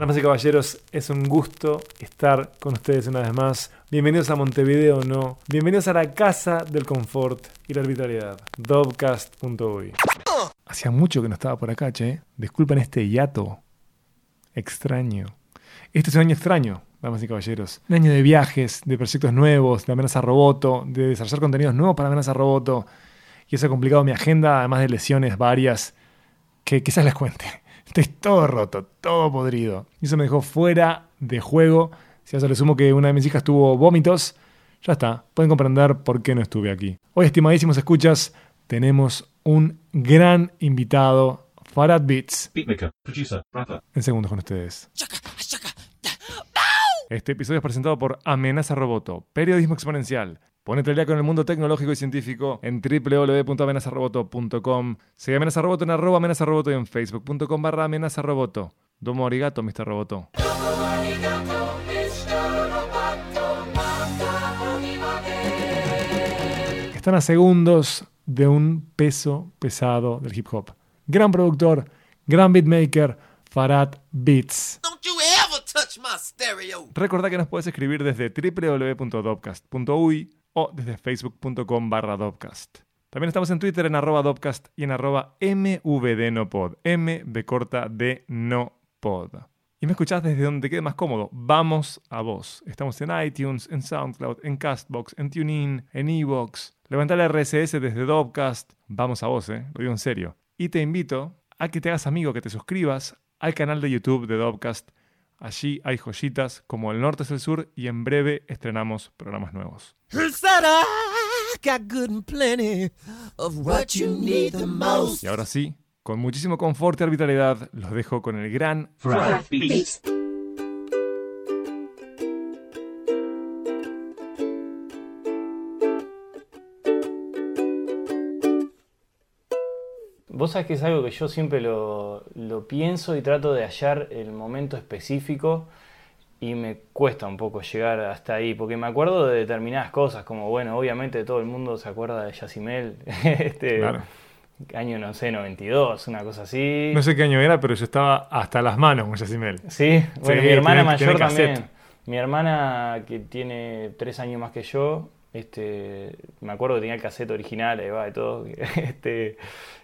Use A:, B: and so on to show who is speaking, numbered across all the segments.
A: Damas y caballeros, es un gusto estar con ustedes una vez más. Bienvenidos a Montevideo No. Bienvenidos a la casa del confort y la arbitrariedad. Dobcast.uy. Hacía mucho que no estaba por acá, che. Disculpen este hiato extraño. Este es un año extraño, damas y caballeros. Un año de viajes, de proyectos nuevos, de amenaza roboto, de desarrollar contenidos nuevos para amenaza roboto. Y eso ha complicado mi agenda, además de lesiones varias, que quizás les cuente. Estoy todo roto, todo podrido. Y eso me dejó fuera de juego. Si a eso le sumo que una de mis hijas tuvo vómitos, ya está. Pueden comprender por qué no estuve aquí. Hoy, estimadísimos escuchas, tenemos un gran invitado, Farad Beats.
B: Beatmaker, producer, rapper.
A: En segundos con ustedes. Este episodio es presentado por Amenaza Roboto, periodismo exponencial. Ponete al día con el mundo tecnológico y científico en www.amenazaroboto.com. Sigue Amenaza Roboto en arroba amenaza roboto y en facebook.com barra amenaza roboto. Domo arigato, Mr. Roboto. Están a segundos de un peso pesado del hip hop. Gran productor, gran beatmaker, Farad Beats.
C: Don't you ever touch my stereo.
A: Recordá que nos puedes escribir desde www.dopcast.uy o desde facebook.com barra Dopcast. También estamos en Twitter en arroba Dopcast y en arroba mvdnopod. M de corta de no pod. Y me escuchás desde donde quede más cómodo. Vamos a vos. Estamos en iTunes, en SoundCloud, en Castbox, en TuneIn, en Evox. Levanta la RSS desde Dopcast. Vamos a vos, eh. Lo digo en serio. Y te invito a que te hagas amigo, que te suscribas al canal de YouTube de Dopcast. Allí hay joyitas como El Norte es el Sur y en breve estrenamos programas nuevos. Y ahora sí, con muchísimo confort y arbitrariedad, los dejo con el gran
B: Farad Beats.
D: Vos sabés que es algo que yo siempre lo, lo pienso y trato de hallar el momento específico y me cuesta un poco llegar hasta ahí, porque me acuerdo de determinadas cosas, como bueno, obviamente todo el mundo se acuerda de Yacimel, este
A: Claro.
D: año, no sé, 92, una cosa así.
A: No sé qué año era, pero yo estaba hasta las manos con Yacimel.
D: Sí, bueno,
A: Sí,
D: mi hermana
A: tiene- tiene
D: mayor
A: cassette.
D: también. Mi hermana que tiene tres años más que yo, este, me acuerdo que tenía el cassette original, ahí va, y todo. Este,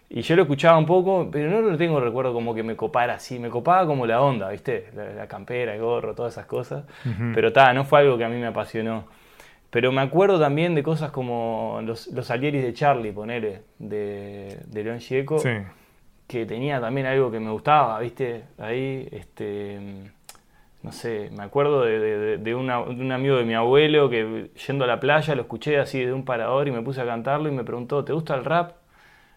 D: y yo lo escuchaba un poco, pero no lo tengo recuerdo como que me copara así, me copaba como la onda, ¿viste? La, la campera, el gorro, todas esas cosas. Pero ta, no fue algo que a mí me apasionó. Pero me acuerdo también de cosas como los, los Alieris de Charlie, ponele, de, de León Gieco
A: Sí.
D: que tenía también algo que me gustaba, ¿viste? Ahí, este, no sé, me acuerdo de, de- de una- de un amigo de mi abuelo que yendo a la playa lo escuché así de un parador y me puse a cantarlo y me preguntó, ¿te gusta el rap?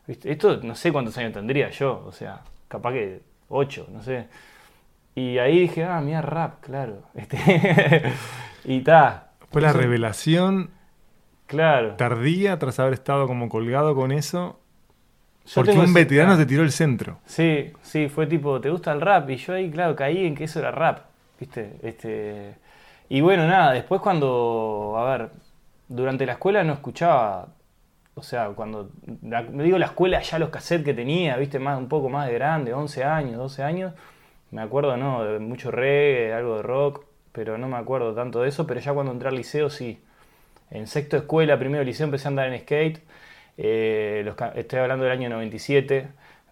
D: ¿Viste? Esto no sé cuántos años tendría yo, o sea, capaz que ocho, no sé. Y ahí dije, ah, mira, rap, claro. Este, y ta.
A: Fue la revelación
D: Claro.
A: tardía tras haber estado como colgado con eso.
D: Yo
A: Porque un veterano te tiró el centro.
D: Sí, sí, fue tipo, ¿te gusta el rap? Y yo ahí, claro, caí en que eso era rap, ¿viste? Este, y bueno, nada, después cuando, a ver, durante la escuela no escuchaba, o sea, cuando, me digo la escuela, ya los cassettes que tenía, ¿viste? Más, un poco más de grande, 11 años, 12 años, me acuerdo, ¿no? De mucho reggae, algo de rock, pero no me acuerdo tanto de eso, pero ya cuando entré al liceo sí. En sexto escuela, primero liceo, empecé a andar en skate. eh, estoy hablando del año 97.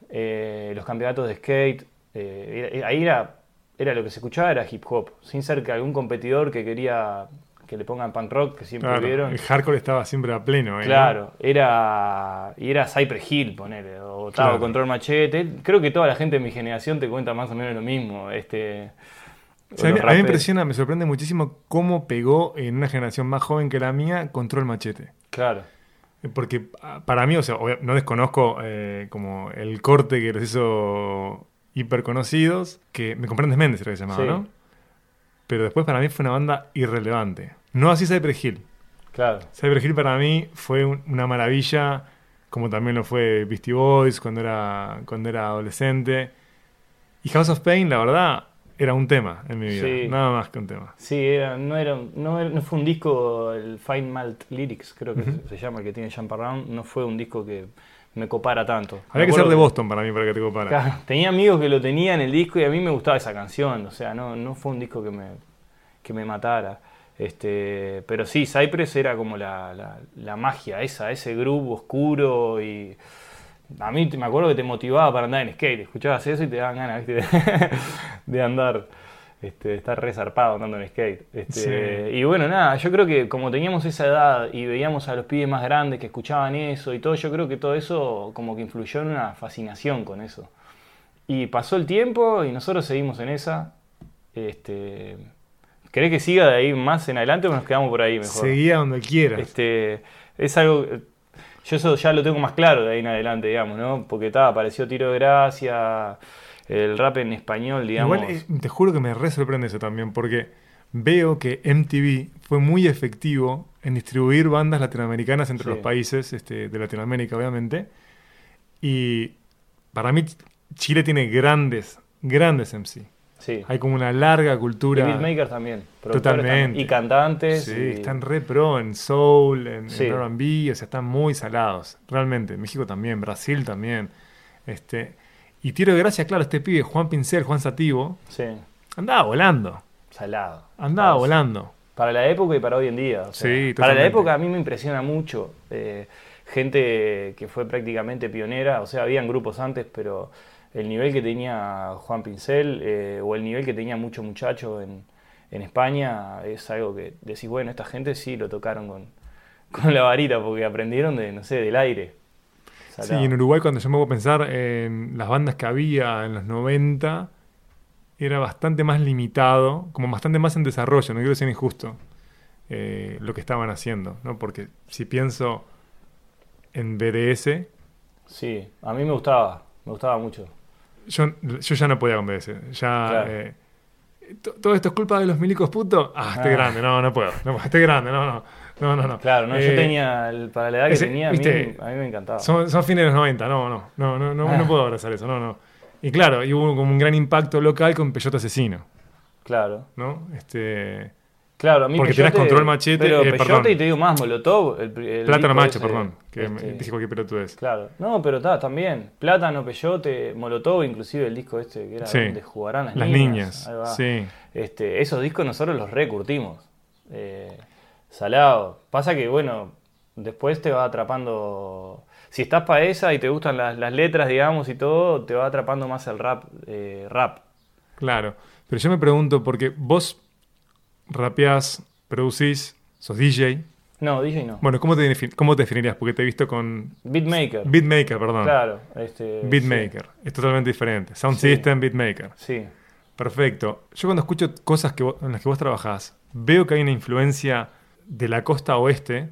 D: eh, los campeonatos de skate. eh, ahí era, era lo que se escuchaba, era hip hop. Sin ser que algún competidor que quería que le pongan punk rock, que siempre
A: Claro,
D: vieron.
A: el hardcore estaba siempre a pleno. ¿eh?
D: Claro, era, y era Cypress Hill, ponele, o Tavo
A: Claro.
D: Control Machete. Creo que toda la gente de mi generación te cuenta más o menos lo mismo. Este,
A: O sea, a, mí,
D: los
A: a mí me impresiona, me sorprende muchísimo cómo pegó en una generación más joven que la mía Control Machete.
D: Claro,
A: Porque ah, para mí, o sea, no desconozco eh, como el corte que los hizo hiper conocidos, que me comprendes Méndez era que se llamaba,
D: Sí.
A: ¿no? Pero después para mí fue una banda irrelevante. No así Cypress Hill.
D: claro.
A: Cypress Hill para mí fue un- una maravilla, como también lo fue Beastie Boys cuando era, cuando era adolescente. Y House of Pain, la verdad, era un tema en mi vida.
D: Sí.
A: Nada más que un tema.
D: Sí, era- no, era, no, era- no fue un disco, el Fine Malt Lyrics, creo que se llama, el que tiene Jump Around, no fue un disco que me copara tanto.
A: Habría
D: Me
A: que ser de Boston para mí, para que te copara.
D: Claro, tenía amigos que lo tenían en el disco y a mí me gustaba esa canción, o sea, no, no fue un disco que me, que me matara. Este, pero sí, Cypress era como la, la- la magia, esa, ese grupo oscuro y a mí me acuerdo que te motivaba para andar en skate, escuchabas eso y te daban ganas ¿viste? de andar, este, de estar resarpado andando en skate. Este,
A: Sí.
D: Y bueno, nada, yo creo que como teníamos esa edad y veíamos a los pibes más grandes que escuchaban eso y todo, yo creo que todo eso como que influyó en una fascinación con eso. Y pasó el tiempo y nosotros seguimos en esa. Este, ¿Querés que siga de ahí más en adelante o nos quedamos por ahí mejor?
A: Seguía donde quieras.
D: Este, es algo. Yo eso ya lo tengo más claro de ahí en adelante, digamos, ¿no? Porque estaba, apareció Tiro de Gracia, el rap en español, digamos.
A: Igual eh, te juro que me re sorprende eso también, porque veo que MTV fue muy efectivo en distribuir bandas latinoamericanas entre
D: Sí.
A: los países este, de Latinoamérica, obviamente. Y para mí Chile tiene grandes, grandes MC.
D: Sí.
A: Hay como una larga
D: Y
A: cultura.
D: beatmakers también.
A: Totalmente.
D: también, Y cantantes.
A: Sí,
D: y-
A: están re pro en soul, en, en
D: Sí.
A: R&B, o sea, están muy salados, realmente. México también, Brasil también. Este, y tiro de gracia, claro, este pibe, Juan Pincel, Juan Sativo,
D: Sí,
A: andaba volando,
D: salado.
A: andaba volando.
D: Para la época y para hoy en día. o sea,
A: Sí,
D: para la época a mí me impresiona mucho. eh, gente que fue prácticamente pionera, o sea, habían grupos antes, pero el nivel que tenía Juan Pincel eh, o el nivel que tenía mucho muchacho en, en España es algo que decís, bueno, esta gente sí lo tocaron con, con la varita porque aprendieron de, no sé, del aire.
A: Sí, en Uruguay cuando yo me pongo a pensar en las bandas que había en los 90, era bastante más limitado, como bastante más en desarrollo, no quiero ser injusto, eh, lo que estaban haciendo, ¿no? Porque si pienso en BDS,
D: Sí, a mí me gustaba, me gustaba mucho.
A: Yo, yo ya no podía con BDS. Ya.
D: Claro.
A: eh, to- todo esto es culpa de los milicos putos. Ah, estoy
D: Ah.
A: grande, no, no puedo. No, estoy grande, no, no. No, no, no.
D: Claro, no, yo
A: Eh,
D: tenía, el- para la edad que tenía, a mí,
A: viste,
D: a mí me encantaba.
A: Son, son fines de los 90, no, no. No, no, no,
D: Ah.
A: no puedo abrazar eso, no, no. Y claro, y hubo como un gran impacto local con Peyote Asesino,
D: Claro.
A: ¿no? Este.
D: Claro, a mí
A: Porque tenés control machete,
D: Pero
A: eh,
D: Peyote
A: perdón.
D: y te digo más, Molotov. El, el
A: Plátano Macho,
D: ese,
A: perdón. Que
D: este,
A: dije cualquier pelotudez.
D: Claro. No, pero está también. Plátano, Peyote, Molotov, inclusive el disco este que era
A: Sí.
D: donde jugarán las,
A: Las
D: niñas.
A: Sí.
D: Este, esos discos nosotros los recurtimos. Eh, salado. Pasa que, bueno, después te va atrapando. Si estás para esa y te gustan las, las letras, digamos, y todo, te va atrapando más el rap. eh, rap.
A: Claro. Pero yo me pregunto, porque vos rapeás, producís, sos DJ.
D: No, DJ no.
A: Bueno, ¿cómo te, cómo te definirías? Porque te he visto con
D: Beatmaker.
A: Beatmaker, perdón.
D: Claro. Este,
A: Beatmaker. Es totalmente diferente. Sound
D: Sí.
A: System, Beatmaker.
D: Sí.
A: Perfecto. Yo cuando escucho cosas que vos- en las que vos trabajás, veo que hay una influencia de la costa oeste.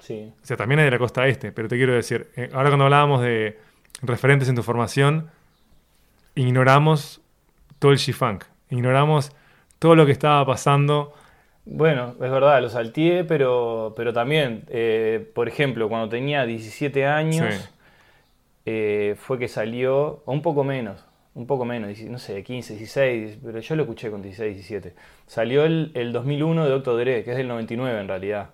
D: Sí.
A: O sea, también hay de la costa este, pero te quiero decir, eh, ahora cuando hablábamos de referentes en tu formación, ignoramos todo el G-Funk. Ignoramos todo lo que estaba pasando.
D: Bueno, es verdad, lo salteé, pero, pero también, eh, por ejemplo, cuando tenía 17 años,
A: Sí.
D: eh, fue que salió, o un poco menos, un poco menos, no sé, 15, 16, pero yo lo escuché con 16, 17. Salió el, el 2001 de Dr. Dre, que es del 99 en realidad.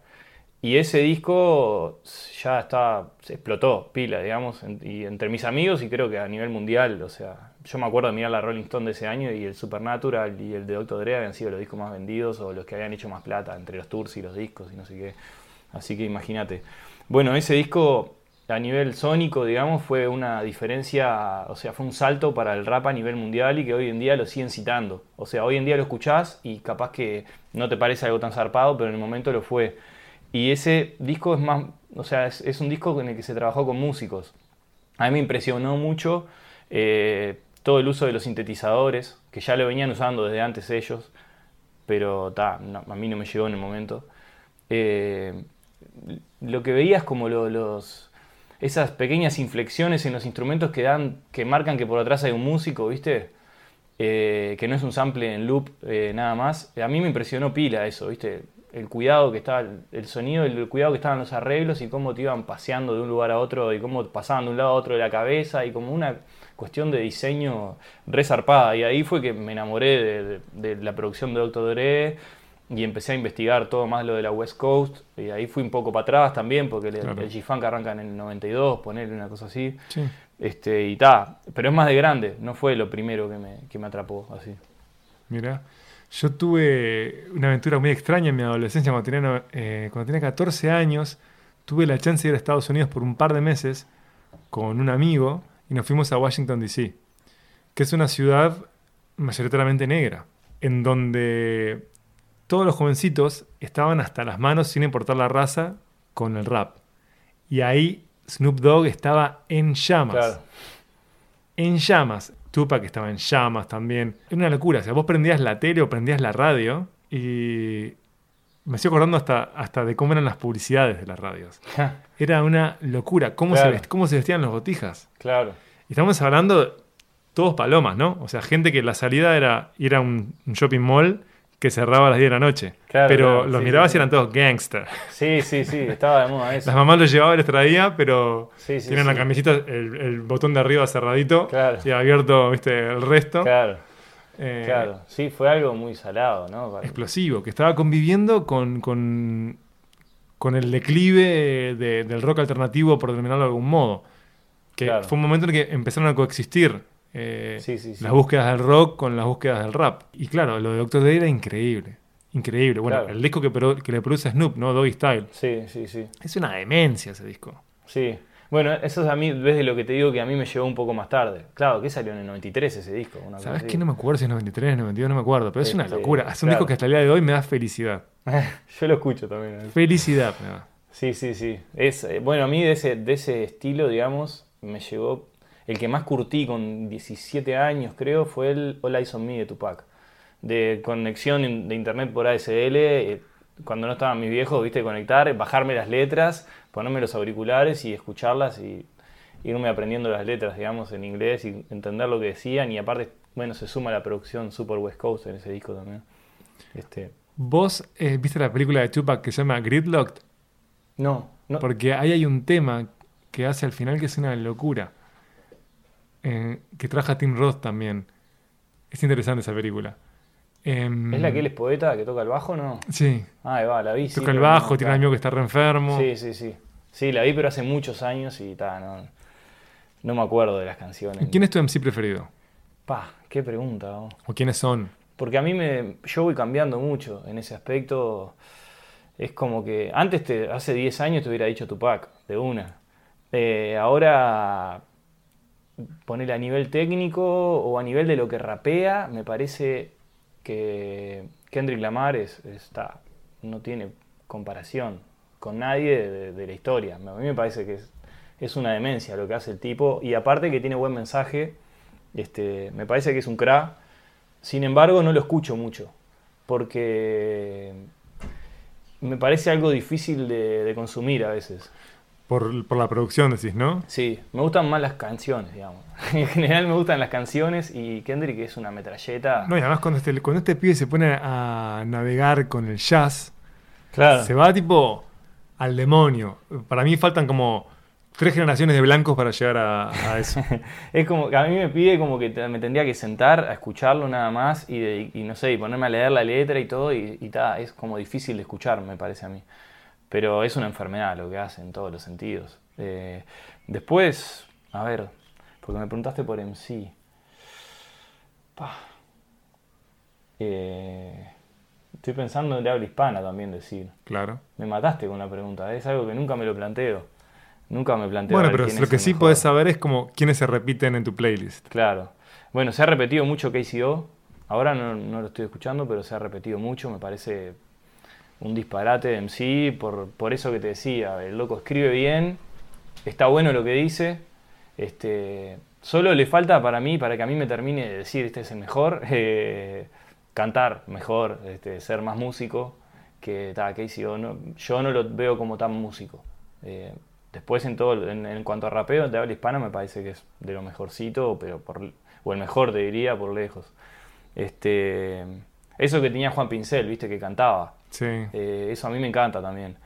D: Y ese disco ya está, se explotó, pila, digamos, y entre mis amigos y creo que a nivel mundial, o sea, yo me acuerdo de mirar la Rolling Stone de ese año y el Supernatural y el de Dr. Dre habían sido los discos más vendidos o los que habían hecho más plata entre los tours y los discos y no sé qué. Así que imagínate. Bueno, ese disco a nivel sónico, digamos, fue una diferencia, o sea, fue un salto para el rap a nivel mundial y que hoy en día lo siguen citando. O sea, hoy en día lo escuchás y capaz que no te parece algo tan zarpado, pero en el momento lo fue. Y ese disco es más, o sea, es, un disco en el que se trabajó con músicos. A mí me impresionó mucho eh, todo el uso de los sintetizadores, que ya lo venían usando desde antes ellos, pero ta, a mí no me llegó en el momento. Eh, lo que veías como lo- los esas pequeñas inflexiones en los instrumentos que dan que marcan que por atrás hay un músico, ¿viste? Eh, que no es un sample en loop nada más. A mí me impresionó pila eso, ¿viste? El cuidado que estaba, el sonido, el cuidado que estaban los arreglos y cómo te iban paseando de un lugar a otro y cómo pasaban de un lado a otro de la cabeza y como una cuestión de diseño resarpada. Y ahí fue que me enamoré de, de- de la producción de Dr. Dre, y empecé a investigar todo más lo de la West Coast. Y ahí fui un poco para atrás también, porque el,
A: Claro.
D: el G-Funk arranca en el 92, ponerle una cosa así.
A: Sí.
D: Este, y ta, pero es más de grande, no fue lo primero que me, que me atrapó así.
A: Mira, yo tuve una aventura muy extraña en mi adolescencia cuando tenía, eh, cuando tenía 14 años. Tuve la chance de ir a Estados Unidos por un par de meses con un amigo y nos fuimos a Washington, D.C., que es una ciudad mayoritariamente negra, en donde todos los jovencitos estaban hasta las manos, sin importar la raza, con el rap. Y ahí Snoop Dogg estaba en llamas
D: Claro,
A: en llamas. Tupac estaba en llamas también. Era una locura. O sea, vos prendías la tele o prendías la radio y me estoy acordando hasta, hasta de cómo eran las publicidades de las radios. Era una locura. ¿Cómo,
D: Claro.
A: se, vest- cómo se vestían los botijas?
D: claro,
A: Y estamos hablando todos palomas, ¿no? O sea, gente que la salida era ir a un, un shopping mall que cerraba a las 10 de la noche.
D: Claro,
A: pero
D: claro,
A: los
D: sí,
A: mirabas
D: sí.
A: y eran todos gangster.
D: sí, sí, sí, estaba de moda eso.
A: Las mamás los llevaban les traía, pero
D: Sí, sí,
A: tienen la camiseta, el, el botón de arriba cerradito
D: Claro.
A: y abierto, viste, el resto.
D: Claro,
A: Eh,
D: claro, sí, fue algo muy salado, ¿no?
A: explosivo, que estaba conviviendo con, con, con el declive de- del rock alternativo, por denominarlo de algún modo. Que fue un momento en el que empezaron a coexistir eh,
D: Sí, sí, sí.
A: las búsquedas del rock con las búsquedas del rap. Y claro, lo de Dr. Dre era increíble. Increíble. Bueno,
D: Claro.
A: el disco que, le produce Snoop, ¿no? Doggy Style.
D: Sí, sí, sí.
A: Es una demencia ese disco.
D: Sí. Bueno, eso es a mí, ves de lo que te digo que a mí me llegó un poco más tarde. Claro, que salió en el 93 ese disco. Una
A: ¿Sabes qué? No me acuerdo si es 93, 92, no me acuerdo. Pero es una locura. Es un
D: claro.
A: disco que hasta el día de hoy me da felicidad.
D: Yo lo escucho también. ¿eh?
A: Felicidad me da.
D: Sí, sí, sí. Es, eh, bueno, a mí de ese, de ese estilo, digamos, me llegó. El que más curtí con 17 años, creo, fue el All Eyes on Me de Tupac. De conexión de internet por ASL, eh, cuando no estaban mis viejos, viste, conectar, bajarme las letras, ponerme los auriculares y escucharlas y irme aprendiendo las letras, digamos, en inglés y entender lo que decían. Y aparte, bueno, se suma la producción Super West Coast en ese disco también. Este,
A: ¿Vos eh, viste la película de Tupac que se llama Gridlocked?
D: no, no.
A: Porque ahí hay un tema que hace al final que es una locura. Eh, que trabaja Tim Roth también. Es interesante esa película. Em,
D: ¿Es la que él es poeta, que toca el bajo, no?
A: Sí.
D: Ah, ahí va, la vi. sí,
A: Toca el bajo,
D: no,
A: tiene un amigo que está re enfermo.
D: Sí, sí, sí. Sí, la vi, pero hace muchos años y ta, no, no me acuerdo de las canciones.
A: ¿Quién es tu MC preferido?
D: Pa, qué pregunta.
A: ¿O quiénes son?
D: Porque a mí me, yo voy cambiando mucho en ese aspecto. Es como que antes, te, hace 10 años te hubiera dicho Tupac, de una. Eh, ahora, ponerle a nivel técnico o a nivel de lo que rapea, me parece que Kendrick Lamar es, está, no tiene comparación con nadie de, la historia. A mí me parece que es, es una demencia lo que hace el tipo y aparte que tiene buen mensaje, este, me parece que es un crack. Sin embargo, no lo escucho mucho porque me parece algo difícil de consumir a veces.
A: Por, por la producción, decís, ¿no?
D: Sí, me gustan más las canciones, digamos. En general me gustan las canciones y Kendrick es una metralleta.
A: No, y además cuando este, cuando este pibe se pone a navegar con el jazz,
D: claro.
A: se va tipo al demonio. Para mí faltan como tres generaciones de blancos para llegar a, a eso.
D: Es como que a mí me pide como que me tendría que sentar a escucharlo nada más y, de- y no sé, y ponerme a leer la letra y todo y, y ta, es como difícil de escuchar, me parece a mí. Pero es una enfermedad lo que hace en todos los sentidos. Eh, después, a ver, porque me preguntaste por MC. Pa. Eh, estoy pensando en de habla hispana también decir.
A: Claro.
D: Me mataste con la pregunta, es algo que nunca me lo planteo. Nunca me planteo.
A: Bueno, pero lo que
D: el
A: sí
D: mejor.
A: podés saber es como quiénes se repiten en tu playlist.
D: Claro. Bueno, se ha repetido mucho KCO. Ahora no, no lo estoy escuchando, pero se ha repetido mucho. Me parece un disparate de MC por, por eso que te decía. El loco escribe bien, está bueno lo que dice. Este, solo le falta para mí, para que a mí me termine de decir este es el mejor, eh, cantar mejor, este, ser más músico. Que ta, KCO no, yo no lo veo como tan músico. Eh, después en todo, en, en cuanto a rapeo de habla hispana me parece que es de lo mejorcito, pero por, o el mejor te diría por lejos. Este, eso que tenía Juan Pincel, viste, que cantaba.
A: Sí.
D: Eh, eso a mí me encanta también.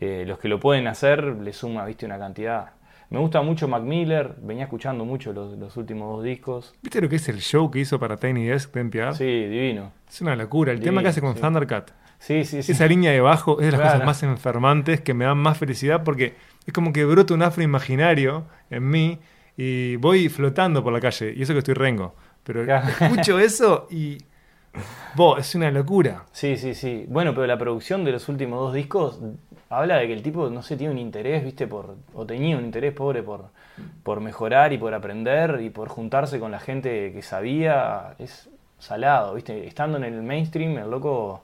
D: Eh, los que lo pueden hacer le suma, viste, una cantidad. Me gusta mucho Mac Miller, venía escuchando mucho los, los últimos dos discos.
A: ¿Viste lo que es el show que hizo para Tiny Desk de NPR?
D: Sí, divino.
A: Es una locura. El tema que hace con
D: sí.
A: Thundercat.
D: Sí, sí, sí.
A: Esa línea de bajo es de las
D: Claro.
A: cosas más enfermantes que me dan más felicidad porque es como que brota un afro imaginario en mí y voy flotando por la calle. Y eso que estoy rengo. Pero
D: Claro.
A: escucho eso y. Vos, es una locura.
D: Sí, sí, sí. Bueno, pero la producción de los últimos dos discos habla de que el tipo, no sé, tiene un interés, viste, por, o tenía un interés pobre por, por mejorar y por aprender y por juntarse con la gente que sabía. Es salado, viste. Estando en el mainstream, el loco...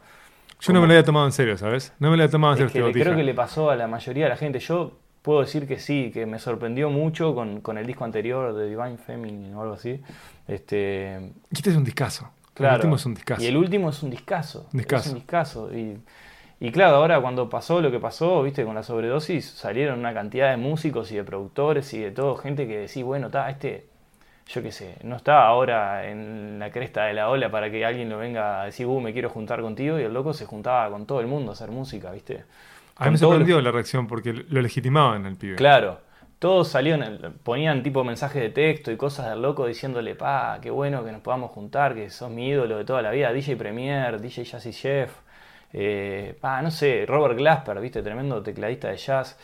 A: Yo no me lo había tomado en serio, ¿sabes? No me lo había tomado en serio
D: Es que
A: este
D: creo que le pasó a la mayoría de la gente. Yo puedo decir que sí, que me sorprendió mucho con, con el disco anterior de Divine Feminine o algo así. Este,
A: este es un discazo.
D: Claro.
A: El último es un discazo.
D: Y el último es un discazo.
A: Discazo.
D: Es un discazo. Y, y claro, ahora cuando pasó lo que pasó, viste, con la sobredosis, salieron una cantidad de músicos y de productores y de todo, gente que decía, bueno, está, este, yo qué sé, no está ahora en la cresta de la ola para que alguien lo venga a decir, uh, me quiero juntar contigo. Y el loco se juntaba con todo el mundo a hacer música, viste.
A: A mí me sorprendió la reacción porque lo legitimaban al pibe.
D: Claro, todos salieron, ponían tipo mensajes de texto y cosas del loco diciéndole, pa, qué bueno que nos podamos juntar, que sos mi ídolo de toda la vida, DJ Premier, DJ Jazzy Chef, eh, pa, no sé, Robert Glasper, viste, tremendo tecladista de jazz.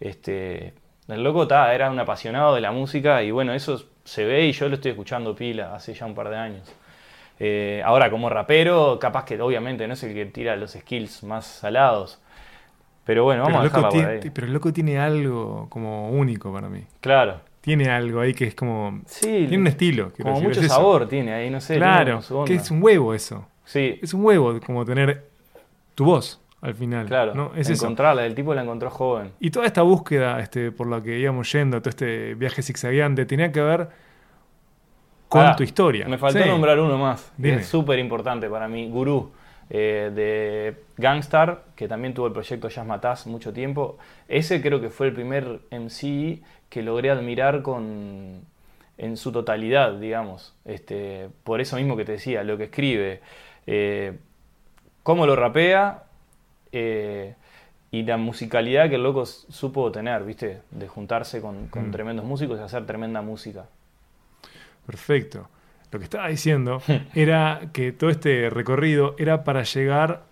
D: Este, el loco ta, era un apasionado de la música y bueno, eso se ve y yo lo estoy escuchando pila hace ya un par de años. Eh, ahora, como rapero, capaz que obviamente no es el que tira los skills más salados. Pero bueno,
A: pero,
D: vamos a dejarla por ahí.
A: pero el loco tiene algo como único para mí.
D: Claro.
A: Tiene algo ahí que es como.
D: Sí,
A: Tiene un estilo.
D: como
A: decir,
D: mucho
A: es eso.
D: sabor tiene ahí, no sé.
A: Claro, que es un huevo eso.
D: Sí,
A: Es un huevo como tener tu voz al final.
D: claro.
A: ¿no? Es eso.
D: encontrarla, el tipo la encontró joven.
A: Y toda esta búsqueda este, por la que íbamos yendo, todo este viaje zigzagueante, tenía que ver con tu historia.
D: Me faltó
A: Sí.
D: nombrar uno más, que
A: Dime.
D: es súper importante para mí, Gurú, eh, de Gangstar, que también tuvo el proyecto Jazz Mataz mucho tiempo. Ese creo que fue el primer MC que logré admirar con en su totalidad, digamos. Este, por eso mismo que te decía, lo que escribe, eh, cómo lo rapea eh, y la musicalidad que el loco supo tener, ¿viste? De juntarse con, con
A: Mm.
D: tremendos músicos y hacer tremenda música.
A: Perfecto. Lo que estaba diciendo era que todo este recorrido era para llegar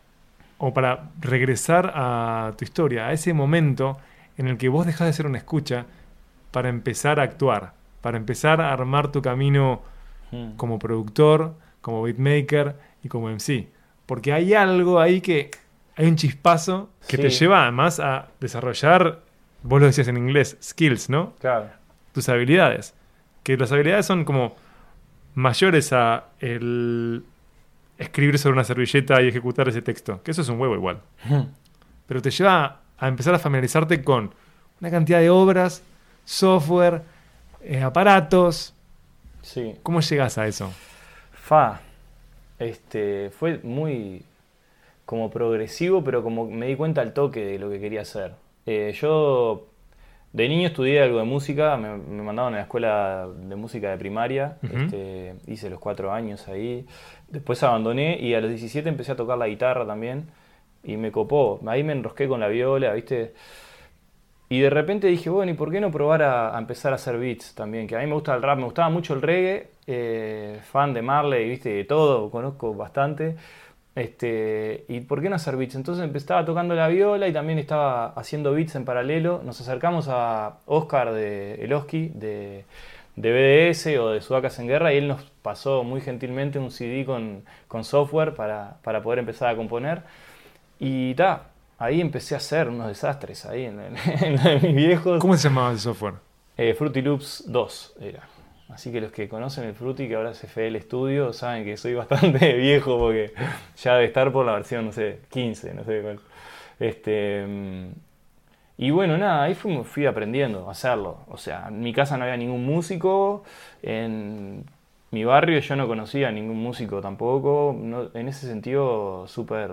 A: o para regresar a tu historia, a ese momento en el que vos dejás de ser una escucha para empezar a actuar, para empezar a armar tu camino
D: Mm.
A: como productor, como beatmaker y como MC. Porque hay algo ahí que hay un chispazo que te lleva además a desarrollar, vos lo decías en inglés, skills, ¿no?
D: Claro.
A: tus habilidades. Que las habilidades son como mayores a el escribir sobre una servilleta y ejecutar ese texto. Que eso es un huevo igual. Pero te lleva a empezar a familiarizarte con una cantidad de obras, software, eh, aparatos.
D: Sí.
A: ¿Cómo llegas a eso?
D: Fa. Este, fue muy como progresivo, pero como me di cuenta al toque de lo que quería hacer. Eh, yo de niño estudié algo de música, me, me mandaban a la escuela de música de primaria, este, hice los cuatro años ahí, después abandoné y a los 17 empecé a tocar la guitarra también y me copó, ahí me enrosqué con la viola, ¿viste? Y de repente dije, bueno, ¿y por qué no probar a, a empezar a hacer beats también? Que a mí me gusta el rap, me gustaba mucho el reggae, eh, fan de Marley, viste, de todo, conozco bastante. Este, ¿y por qué no hacer beats? Entonces empezaba tocando la viola y también estaba haciendo beats en paralelo. Nos acercamos a Oscar de Eloski de, de BDS o de Sudacas en Guerra y él nos pasó muy gentilmente un CD con, con software para, para poder empezar a componer. Y ta, ahí empecé a hacer unos desastres ahí en, en- en de mis viejos.
A: ¿Cómo se llamaba el software?
D: Eh, Fruity Loops 2 era. Así que los que conocen el Fruity, que ahora es FL Studio, saben que soy bastante viejo porque ya de estar por la versión, no sé, 15, no sé cuál. Este, mm, y bueno, nada, ahí fui, fui aprendiendo a hacerlo. O sea, en mi casa no había ningún músico, en mi barrio yo no conocía ningún músico tampoco. no- en ese sentido, súper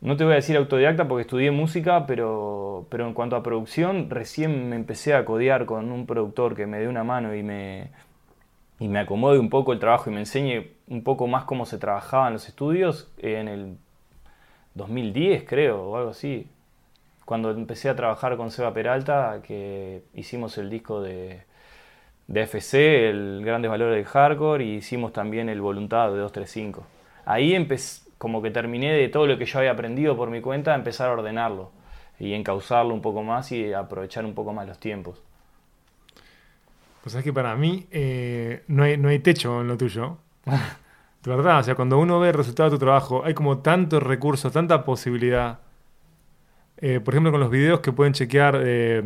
D: no te voy a decir autodidacta porque estudié música, pero, pero en cuanto a producción, recién me empecé a codear con un productor que me dé una mano y me, y me acomode un poco el trabajo y me enseñe un poco más cómo se trabajaba en los estudios en el 2010, creo, o algo así. Cuando empecé a trabajar con Seba Peralta, que hicimos el disco de, de FC, el Grandes Valores del Hardcore, y hicimos también el Voluntad de 235. Ahí empecé, como que terminé de todo lo que yo había aprendido por mi cuenta, empezar a ordenarlo y encauzarlo un poco más y aprovechar un poco más los tiempos.
A: Pues es que para mí eh, no, hay, no hay techo en lo tuyo. De verdad, o sea, cuando uno ve el resultado de tu trabajo, hay como tantos recursos, tanta posibilidad. Eh, por ejemplo, con los videos que pueden chequear eh,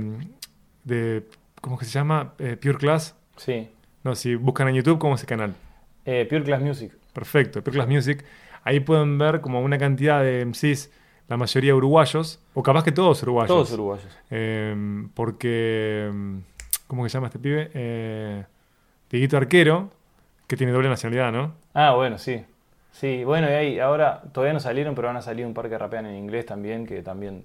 A: de, ¿cómo que se llama? Pure Class.
D: Sí.
A: No, si buscan en YouTube, ¿cómo es ese canal?
D: Eh, Pure Class Music.
A: Perfecto, Pure Class Music. Ahí pueden ver como una cantidad de MCs, la mayoría uruguayos, o capaz que todos uruguayos.
D: Todos uruguayos.
A: Eh, porque, mm, ¿cómo que se llama este pibe? Eh, Dieguito Arquero, que tiene doble nacionalidad, ¿no?
D: Ah, bueno, sí. Sí, bueno, y ahí ahora todavía no salieron, pero van a salir un par que rapean en inglés también, que también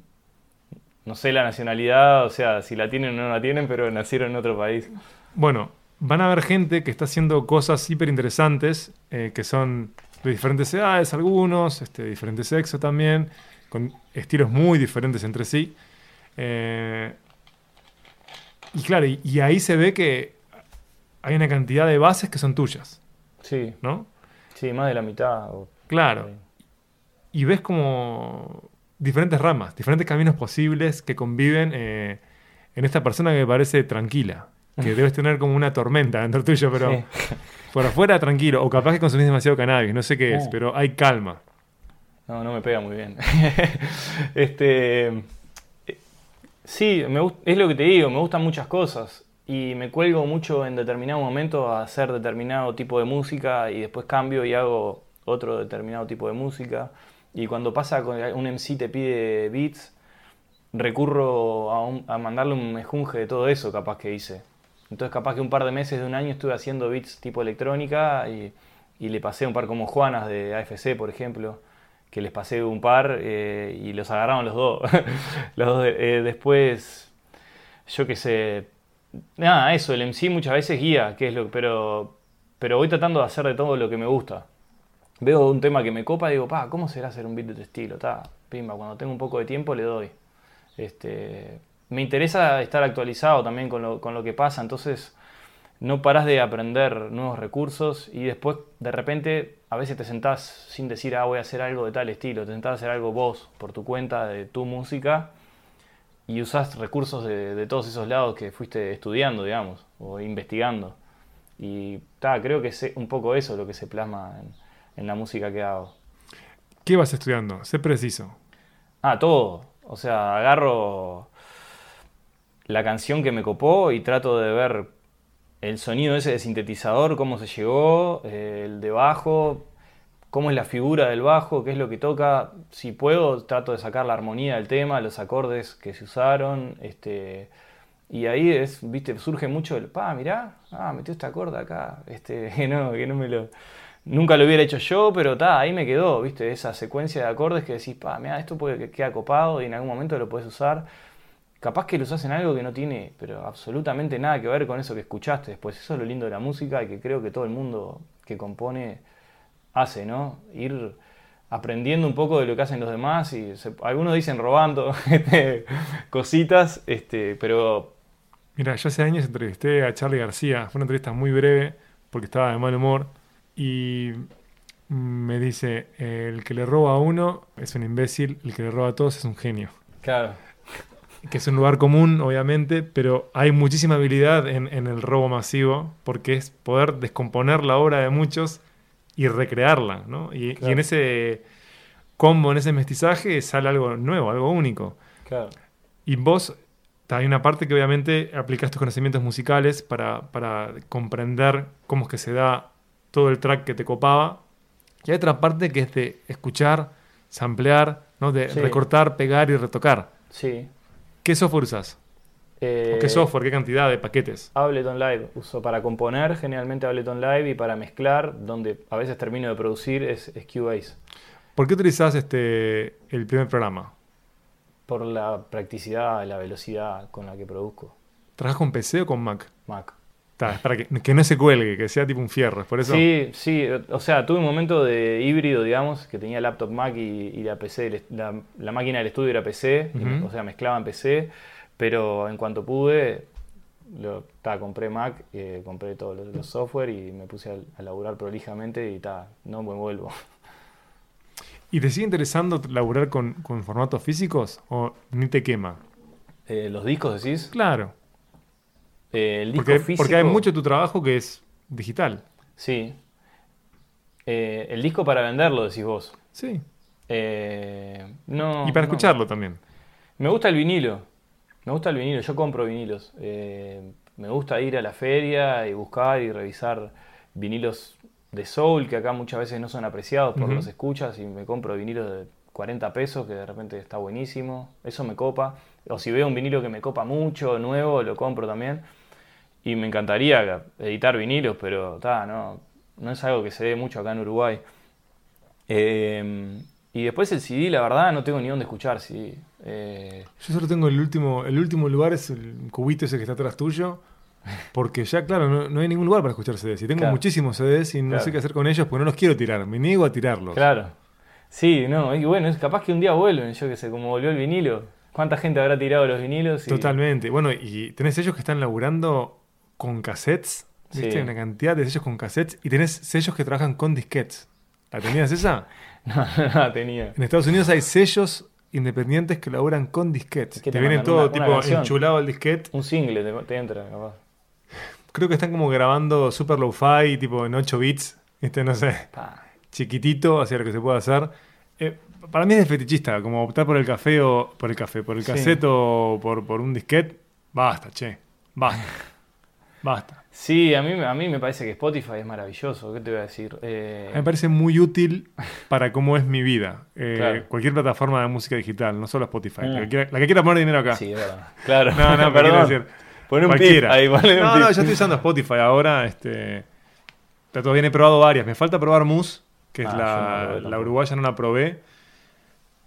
D: no sé la nacionalidad, o sea, si la tienen o no la tienen, pero nacieron en otro país.
A: Bueno, van a haber gente que está haciendo cosas hiper interesantes, eh, que son de diferentes edades algunos, este, de diferentes sexos también, con estilos muy diferentes entre sí. Eh, y claro, y, y ahí se ve que hay una cantidad de bases que son tuyas,
D: Sí,
A: ¿no?
D: sí, más de la mitad. o-
A: Claro. Y ves como diferentes ramas, diferentes caminos posibles que conviven eh, en esta persona que me parece tranquila. Que debes tener como una tormenta dentro tuyo, pero
D: Sí.
A: Por afuera tranquilo. O capaz que consumís demasiado cannabis, no sé qué es,
D: Oh.
A: pero hay calma.
D: No, no me pega muy bien. este, eh, sí, me es lo que te digo, me gustan muchas cosas y me cuelgo mucho en determinado momento a hacer determinado tipo de música y después cambio y hago otro determinado tipo de música. Y cuando pasa con un MC te pide beats, recurro a, un- a mandarle un mejunje de todo eso capaz que hice. Entonces capaz que un par de meses de un año estuve haciendo beats tipo electrónica y, le pasé un par como Juanas de AFC, por ejemplo, que les pasé un par eh, y los agarraron los dos. los dos eh, después, yo qué sé, nada, eso, el MC muchas veces guía, que es lo, pero, pero voy tratando de hacer de todo lo que me gusta. Veo un tema que me copa y digo, pa, ¿cómo será hacer un beat de tu estilo? Ta, pimba, cuando tengo un poco de tiempo le doy. Este, me interesa estar actualizado también con lo, con lo que pasa, entonces no paras de aprender nuevos recursos y después de repente a veces te sentás sin decir, ah, voy a hacer algo de tal estilo, te sentás a hacer algo vos por tu cuenta de tu música y usás recursos de, de todos esos lados que fuiste estudiando, digamos, o investigando. Y ta, creo que es un poco eso lo que se plasma en, en la música que hago.
A: ¿Qué vas estudiando? Sé preciso.
D: Ah, todo. O sea, agarro la canción que me copó y trato de ver el sonido ese de sintetizador, cómo se llegó, eh, el de bajo, cómo es la figura del bajo, qué es lo que toca. Si puedo, trato de sacar la armonía del tema, los acordes que se usaron. Este, y ahí viste, surge mucho el, pa, mirá, ah, metió este acorde acá, este, no, que no me lo... Nunca lo hubiera hecho yo, pero ta, ahí me quedó, viste, esa secuencia de acordes que decís, pa, mira, esto puede que queda copado y en algún momento lo puedes usar. Capaz que lo usás en algo que no tiene, pero absolutamente nada que ver con eso que escuchaste después. Eso es lo lindo de la música y que creo que todo el mundo que compone hace, ¿no? Ir aprendiendo un poco de lo que hacen los demás y se- algunos dicen robando este, cositas, este, pero
A: Mira, yo hace años entrevisté a Charlie García. Fue una entrevista muy breve porque estaba de mal humor. Y me dice, el que le roba a uno es un imbécil, el que le roba a todos es un genio.
D: claro,
A: Que es un lugar común, obviamente, pero hay muchísima habilidad en, en el robo masivo porque es poder descomponer la obra de muchos y recrearla, ¿no? Y, en ese combo, en ese mestizaje, sale algo nuevo, algo único.
D: claro.
A: Y vos, hay una parte que obviamente aplicas tus conocimientos musicales para, para comprender cómo es que se da todo el track que te copaba. Y hay otra parte que es de escuchar, samplear, ¿no? de
D: Sí.
A: recortar, pegar y retocar.
D: Sí.
A: ¿Qué software usas?
D: Eh,
A: ¿O qué software? ¿Qué cantidad de paquetes?
D: Ableton Live. Uso para componer generalmente Ableton Live y para mezclar, donde a veces termino de producir, es, es Cubase.
A: ¿Por qué utilizas este, el primer programa?
D: Por la practicidad, la velocidad con la que produzco.
A: ¿Trabajas con PC o con Mac?
D: Mac.
A: Ta, para que, que no se cuelgue, que sea tipo un fierro. es Por eso.
D: Sí, sí, o sea, tuve un momento de híbrido, digamos, que tenía laptop Mac y, y la PC, la, la máquina del estudio era PC, o sea, mezclaba en PC, pero en cuanto pude, lo, ta, compré Mac, eh, compré todos los, los software y me puse a, a laburar prolijamente y ta, no me vuelvo.
A: ¿Y te sigue interesando laburar con, con formatos físicos o ni te quema?
D: Eh, ¿Los discos decís?
A: Claro,
D: Eh, el disco
A: porque,
D: físico.
A: porque hay mucho de tu trabajo que es digital.
D: Sí. Eh, el disco para venderlo, decís vos.
A: Sí.
D: Eh, no.
A: y para
D: no.
A: escucharlo también.
D: Me gusta el vinilo. Me gusta el vinilo. Yo compro vinilos. Eh, me gusta ir a la feria y buscar y revisar vinilos de soul que acá muchas veces no son apreciados por los escuchas y me compro vinilos de 40 pesos que de repente está buenísimo. Eso me copa. O si veo un vinilo que me copa mucho, nuevo, lo compro también. Y me encantaría editar vinilos, pero ta, no, no es algo que se dé mucho acá en Uruguay. Eh, y después el CD, la verdad, no tengo ni dónde escuchar CD. Eh,
A: Yo solo tengo el último, el último lugar, es el cubito ese que está atrás tuyo. Porque ya, claro, no, no hay ningún lugar para escuchar CDs. Y tengo
D: Claro.
A: muchísimos CDs y no
D: Claro.
A: sé qué hacer con ellos porque no los quiero tirar. Me niego a tirarlos.
D: claro. Sí, no, y bueno, es capaz que un día vuelven, yo qué sé, como volvió el vinilo. ¿Cuánta gente habrá tirado los vinilos? y-
A: Totalmente. Bueno, y tenés sellos que están laburando con cassettes. ¿Viste?
D: Sí.
A: Una cantidad de sellos con cassettes. Y tenés sellos que trabajan con disquetes. ¿La tenías esa?
D: No, no la tenía.
A: En Estados Unidos hay sellos independientes que laburan con disquetes.
D: Que
A: Te
D: te
A: viene
D: mandan
A: todo
D: una-
A: tipo enchulado el disquete.
D: Un single te, te entra, capaz.
A: Creo que están como grabando super low-fi, tipo en 8 bits. ¿Viste? No sé.
D: Pa.
A: Chiquitito hacia lo que se puede hacer. Eh, para mí es de fetichista, como optar por el café o por el café, por el
D: Sí.
A: cassette o por, por un disquete. Basta, che. Basta. Basta.
D: Sí, a mí, a mí me parece que Spotify es maravilloso, ¿qué te voy a decir? Eh,
A: me parece muy útil para cómo es mi vida. Eh,
D: Claro.
A: Cualquier plataforma de música digital, no solo Spotify.
D: Mm.
A: La, que quiera, la que quiera poner dinero acá.
D: Sí, verdad. Claro.
A: No, no,
D: perdón.
A: decir,
D: Pon un
A: cualquiera.
D: ahí, un
A: no,
D: pip.
A: no, yo estoy usando Spotify ahora. Este, todavía he probado varias. Me falta probar Mus, que es
D: Ah, la
A: la, uruguaya, no la probé.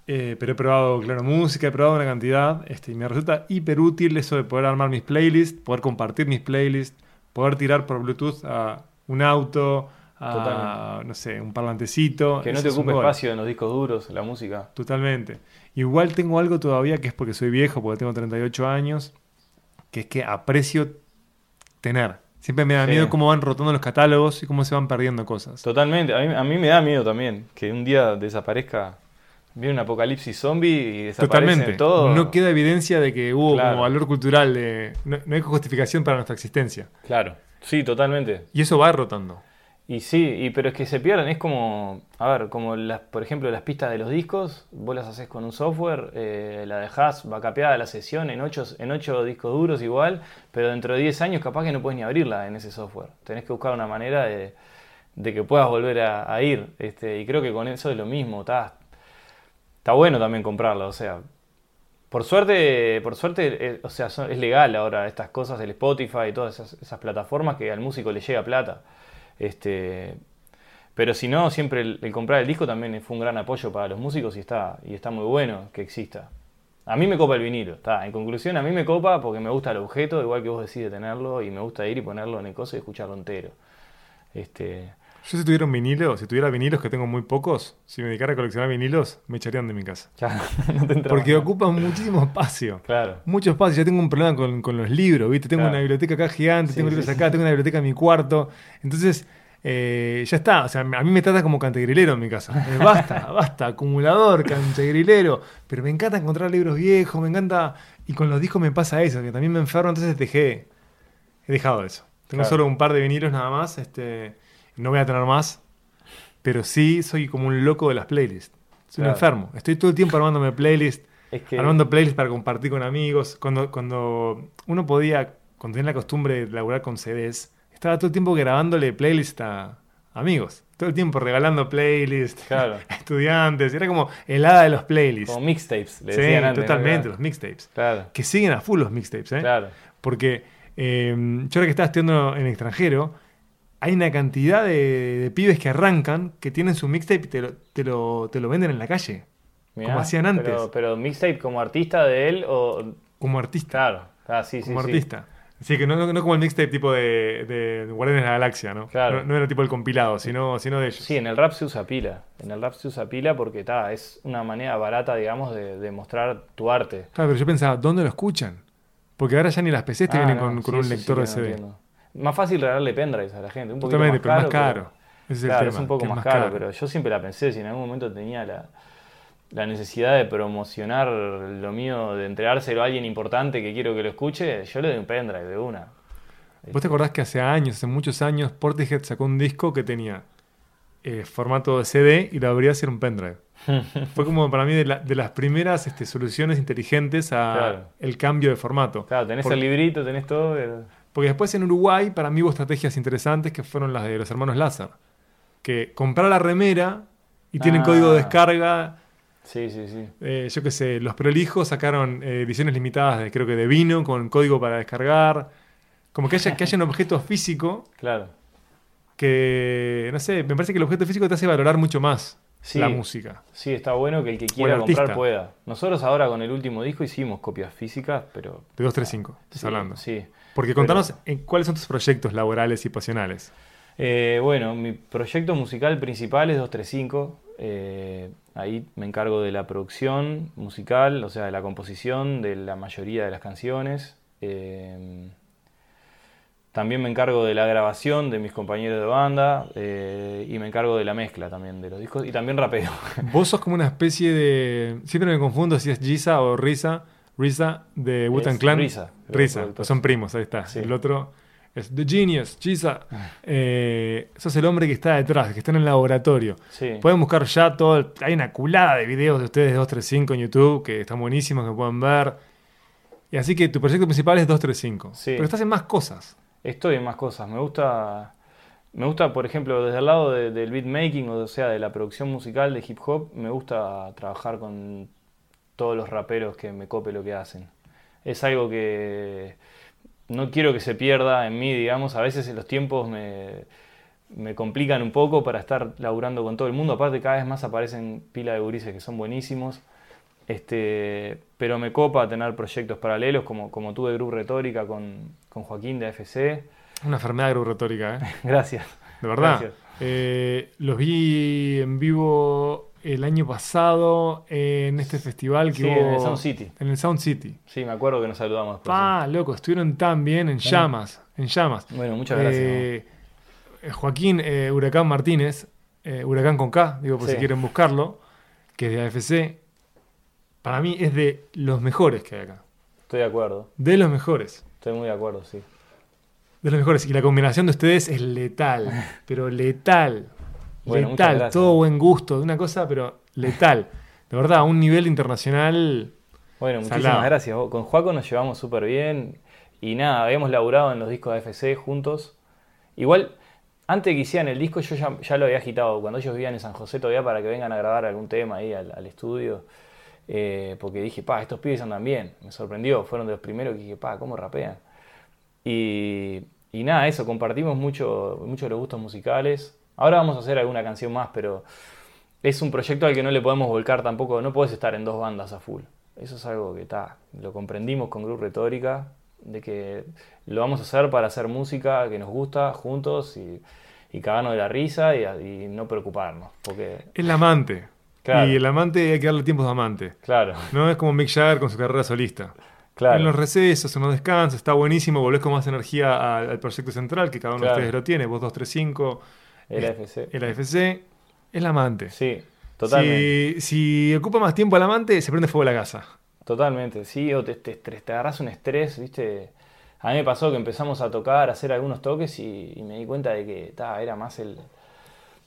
A: Eh, pero he probado, claro, música, he probado una cantidad. Este, y me resulta hiper útil eso de poder armar mis playlists, poder compartir mis playlists, poder tirar por Bluetooth a un auto, a,
D: Totalmente.
A: no sé, un parlantecito.
D: Que no te ocupe espacio en los discos duros, la música.
A: Totalmente. Igual tengo algo todavía que es porque soy viejo, porque tengo 38 años, que es que aprecio tener. Siempre me da
D: Sí.
A: miedo cómo van rotando los catálogos y cómo se van perdiendo cosas.
D: Totalmente. A mí, a mí me da miedo también que un día desaparezca. Viene un apocalipsis zombie y desaparece
A: Totalmente.
D: todo.
A: No queda evidencia de que hubo
D: Claro.
A: como valor cultural, de, no, no hay justificación para nuestra existencia.
D: Claro. Sí, totalmente.
A: Y eso va rotando.
D: Y sí, y, pero es que se pierden, es como, a ver, como las, por ejemplo las pistas de los discos, vos las haces con un software, eh, la dejás vacapeada la sesión en 8 en ocho discos duros igual, pero dentro de 10 años capaz que no puedes ni abrirla en ese software. Tenés que buscar una manera de, de que puedas volver a, ir. Este, y creo que con eso es lo mismo, está, está bueno también comprarla, o sea, por suerte, por suerte, eh, o sea, es legal ahora estas cosas del Spotify y todas esas, esas plataformas que al músico le llega plata. Este, pero si no, siempre el, comprar el disco también fue un gran apoyo para los músicos y está, y está muy bueno que exista. A mí me copa el vinilo, está. En conclusión, a mí me copa porque me gusta el objeto, igual que vos decís de tenerlo, y me gusta ir y ponerlo en el coso y escucharlo entero. Este,
A: Yo si tuviera un vinilo, si tuviera vinilos que tengo muy pocos, si me dedicara a coleccionar vinilos, me echarían de mi casa.
D: ya, no te
A: Porque ocupan muchísimo espacio.
D: Claro.
A: Mucho espacio. Ya tengo un problema con, con los libros, ¿viste? Tengo
D: Claro.
A: una biblioteca acá gigante,
D: Sí,
A: tengo
D: sí,
A: libros
D: sí.
A: acá, tengo una biblioteca en mi cuarto. Entonces, eh, ya está. O sea, a mí me trata como cantegrilero en mi casa. Eh, basta, basta. Acumulador, cantegrilero. Pero me encanta encontrar libros viejos, me encanta... Y con los discos me pasa eso, que también me enfermo, entonces dejé... He dejado eso. Tengo
D: Claro.
A: solo un par de vinilos nada más. Este, no voy a tener más. Pero sí soy como un loco de las playlists. Soy un enfermo. Estoy todo el tiempo armándome playlists
D: Es que,
A: armando playlists para compartir con amigos. Cuando, cuando uno podía, cuando tenía la costumbre de laburar con CDs, estaba todo el tiempo grabándole playlists a amigos. Todo el tiempo regalando playlists
D: Claro.
A: a estudiantes. Era como el hada de los playlists.
D: como mixtapes, le
A: sí,
D: decían antes. ¿no?
A: totalmente, los mixtapes.
D: Claro,
A: Que siguen a full los mixtapes, ¿eh?
D: claro.
A: Porque eh, yo ahora que estaba estudiando en el extranjero, hay una cantidad de, de pibes que arrancan, que tienen su mixtape y te lo, te lo, te lo venden en la calle,
D: Mirá,
A: como hacían antes,
D: Pero, pero mixtape como artista de él o...
A: como artista.
D: Claro, ah, sí, sí,
A: como
D: sí.
A: artista. Así que no, no, como el mixtape tipo de, de Guardianes de la Galaxia, ¿no?
D: Claro.
A: No, no era tipo el compilado, sino, sino de ellos.
D: Sí, en el rap se usa pila. En el rap se usa pila porque ta, es una manera barata, digamos, de, de mostrar tu arte.
A: Claro, pero yo pensaba, ¿dónde lo escuchan? Porque ahora ya ni las PCs te
D: Ah,
A: vienen
D: no,
A: con, con
D: sí,
A: un
D: sí
A: lector de
D: no
A: CD.
D: Más fácil regalarle pendrives a la gente. Un poquito más
A: pero
D: caro,
A: más caro. Ese es el
D: Claro,
A: tema,
D: es un poco más, caro, pero yo siempre la pensé, si en algún momento tenía la, la necesidad de promocionar lo mío, de entregárselo a alguien importante que quiero que lo escuche, yo le doy un pendrive de una.
A: ¿Vos te acordás que hace años, hace muchos años, Portishead sacó un disco que tenía eh, formato de CD y lo abrías y era un pendrive? Fue como para mí de, la- de las primeras este, soluciones inteligentes a
D: Claro.
A: cambio de formato.
D: Claro, tenés
A: Porque-
D: el librito, tenés todo. pero-
A: Porque después en Uruguay para mí hubo estrategias interesantes que fueron las de los hermanos Lázaro. Que comprar la remera y tienen
D: Ah.
A: código de descarga.
D: Sí, sí, sí.
A: eh, yo qué sé, los prolijos sacaron eh, ediciones limitadas de creo que de vino con código para descargar. Como que haya, que haya un objeto físico
D: Claro.
A: que, no sé, me parece que el objeto físico te hace valorar mucho más
D: Sí.
A: la música.
D: Sí, está bueno que el que quiera
A: el
D: comprar pueda. Nosotros ahora con el último disco hicimos copias físicas, pero...
A: De 235, estás
D: sí,
A: hablando.
D: Sí.
A: Porque contanos en cuáles son tus proyectos laborales y pasionales.
D: Eh, bueno, mi proyecto musical principal es 235. eh, ahí me encargo de la producción musical, o sea, de la composición de la mayoría de las canciones. eh, también me encargo de la grabación de mis compañeros de banda eh, y me encargo de la mezcla también de los discos y también rapeo.
A: Vos sos como una especie de. Siempre me confundo si es Giza o Risa. Risa de Wu-Tang
D: Es
A: Clan.
D: Risa,
A: Risa, son primos, ahí está.
D: Sí.
A: El otro es The Genius, Giza. Eh, sos el hombre que está detrás, que está en el laboratorio.
D: Sí.
A: Pueden buscar ya todo. el- hay una culada de videos de ustedes de 235 en YouTube que están buenísimos, que pueden ver. Y así que tu proyecto principal es 235.
D: Sí.
A: Pero estás en más cosas.
D: Estoy en más cosas. Me gusta, me gusta, por ejemplo, desde el lado de- del beatmaking, o sea, de la producción musical de hip hop, me gusta trabajar con todos los raperos que me cope lo que hacen. Es algo que no quiero que se pierda en mí, digamos. A veces los tiempos me, me complican un poco para estar laburando con todo el mundo. Aparte, cada vez más aparecen pila de gurises que son buenísimos. Este, pero me copa tener proyectos paralelos, como, como tuve Group Retórica con, con Joaquín de AFC.
A: Una enfermedad retórica, ¿eh?
D: Gracias.
A: De verdad.
D: Gracias.
A: Eh, los vi en vivo el año pasado en este festival que
D: Sí,
A: hubo.
D: en el Sound City.
A: En el Sound City.
D: Sí, me acuerdo que nos saludamos.
A: Pa, loco, estuvieron tan bien en llamas. En llamas.
D: Bueno, muchas gracias.
A: Eh, eh, Joaquín eh, Huracán Martínez, eh, Huracán con K, digo por
D: Sí.
A: si quieren buscarlo, que es de AFC, para mí es de los mejores que hay acá.
D: Estoy de acuerdo.
A: De los mejores.
D: Estoy muy de acuerdo, sí.
A: De los mejores. Y la combinación de ustedes es letal. Pero letal.
D: Bueno,
A: letal. Todo buen gusto. De una cosa, pero letal. De verdad, a un nivel internacional.
D: Bueno, muchísimas
A: Salado.
D: gracias. Con Juaco nos llevamos súper bien. Y nada, habíamos laburado en los discos de AFC juntos. Igual, antes que hicieran el disco, yo ya, ya lo había agitado. Cuando ellos vivían en San José todavía para que vengan a grabar algún tema ahí al, al estudio. Eh, porque dije, pa, estos pibes andan bien. Me sorprendió. Fueron de los primeros que dije, pa, ¿cómo rapean? Y, y nada, eso, compartimos mucho, mucho los gustos musicales. Ahora vamos a hacer alguna canción más, pero es un proyecto al que no le podemos volcar tampoco, no puedes estar en dos bandas a full. Eso es algo que está, lo comprendimos con Group Retórica, de que lo vamos a hacer para hacer música que nos gusta juntos y, y cagarnos de la risa y, y no preocuparnos. Porque,
A: El amante.
D: Claro.
A: Y el amante hay que darle tiempos de amante.
D: claro,
A: No es como Mick Jagger con su carrera solista.
D: claro.
A: En los recesos, en los descansos, está buenísimo. Volvés con más energía al, al proyecto central, que cada uno
D: Claro.
A: de ustedes lo tiene. Vos 235,
D: el AFC.
A: el AFC. El amante.
D: Sí, totalmente.
A: Si, si ocupa más tiempo el amante, se prende fuego la casa.
D: Totalmente, sí, o te, te, te agarras un estrés, ¿viste? A mí me pasó que empezamos a tocar, a hacer algunos toques y, y me di cuenta de que ta, era más el,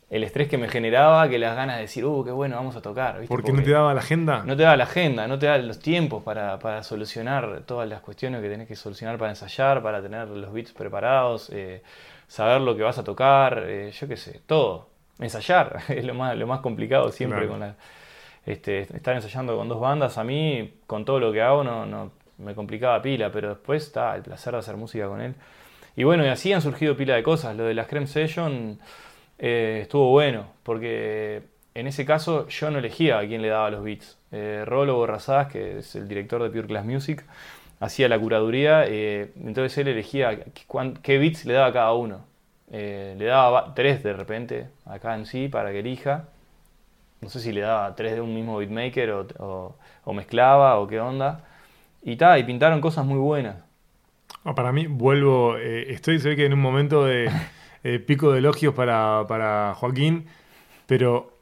D: el estrés que me generaba que las ganas de decir, uh, qué bueno, vamos a tocar, ¿viste?
A: Porque no te daba la agenda.
D: no te da la agenda, no te da los tiempos para, para solucionar todas las cuestiones que tenés que solucionar para ensayar, para tener los beats preparados, eh, saber lo que vas a tocar, eh, yo qué sé, todo. Ensayar es lo más, lo más complicado siempre
A: Claro.
D: con la, este, estar ensayando con dos bandas. A mí, con todo lo que hago, no, no me complicaba pila, pero después está el placer de hacer música con él. Y bueno, y así han surgido pila de cosas. Lo de las Creme Session eh, estuvo bueno, porque en ese caso yo no elegía a quién le daba los beats. Eh, Rolo Borrazás, que es el director de Pure Class Music, hacía la curaduría, eh, entonces él elegía qué, beats le daba a cada uno. Eh, le daba tres de repente a cada en sí para que elija. No sé si le daba tres de un mismo beatmaker o, o- o mezclaba o qué onda. Y ta, y pintaron cosas muy buenas.
A: Ah, para mí, vuelvo. eh, estoy, se ve que en un momento de. eh, pico de elogios para, para Joaquín, pero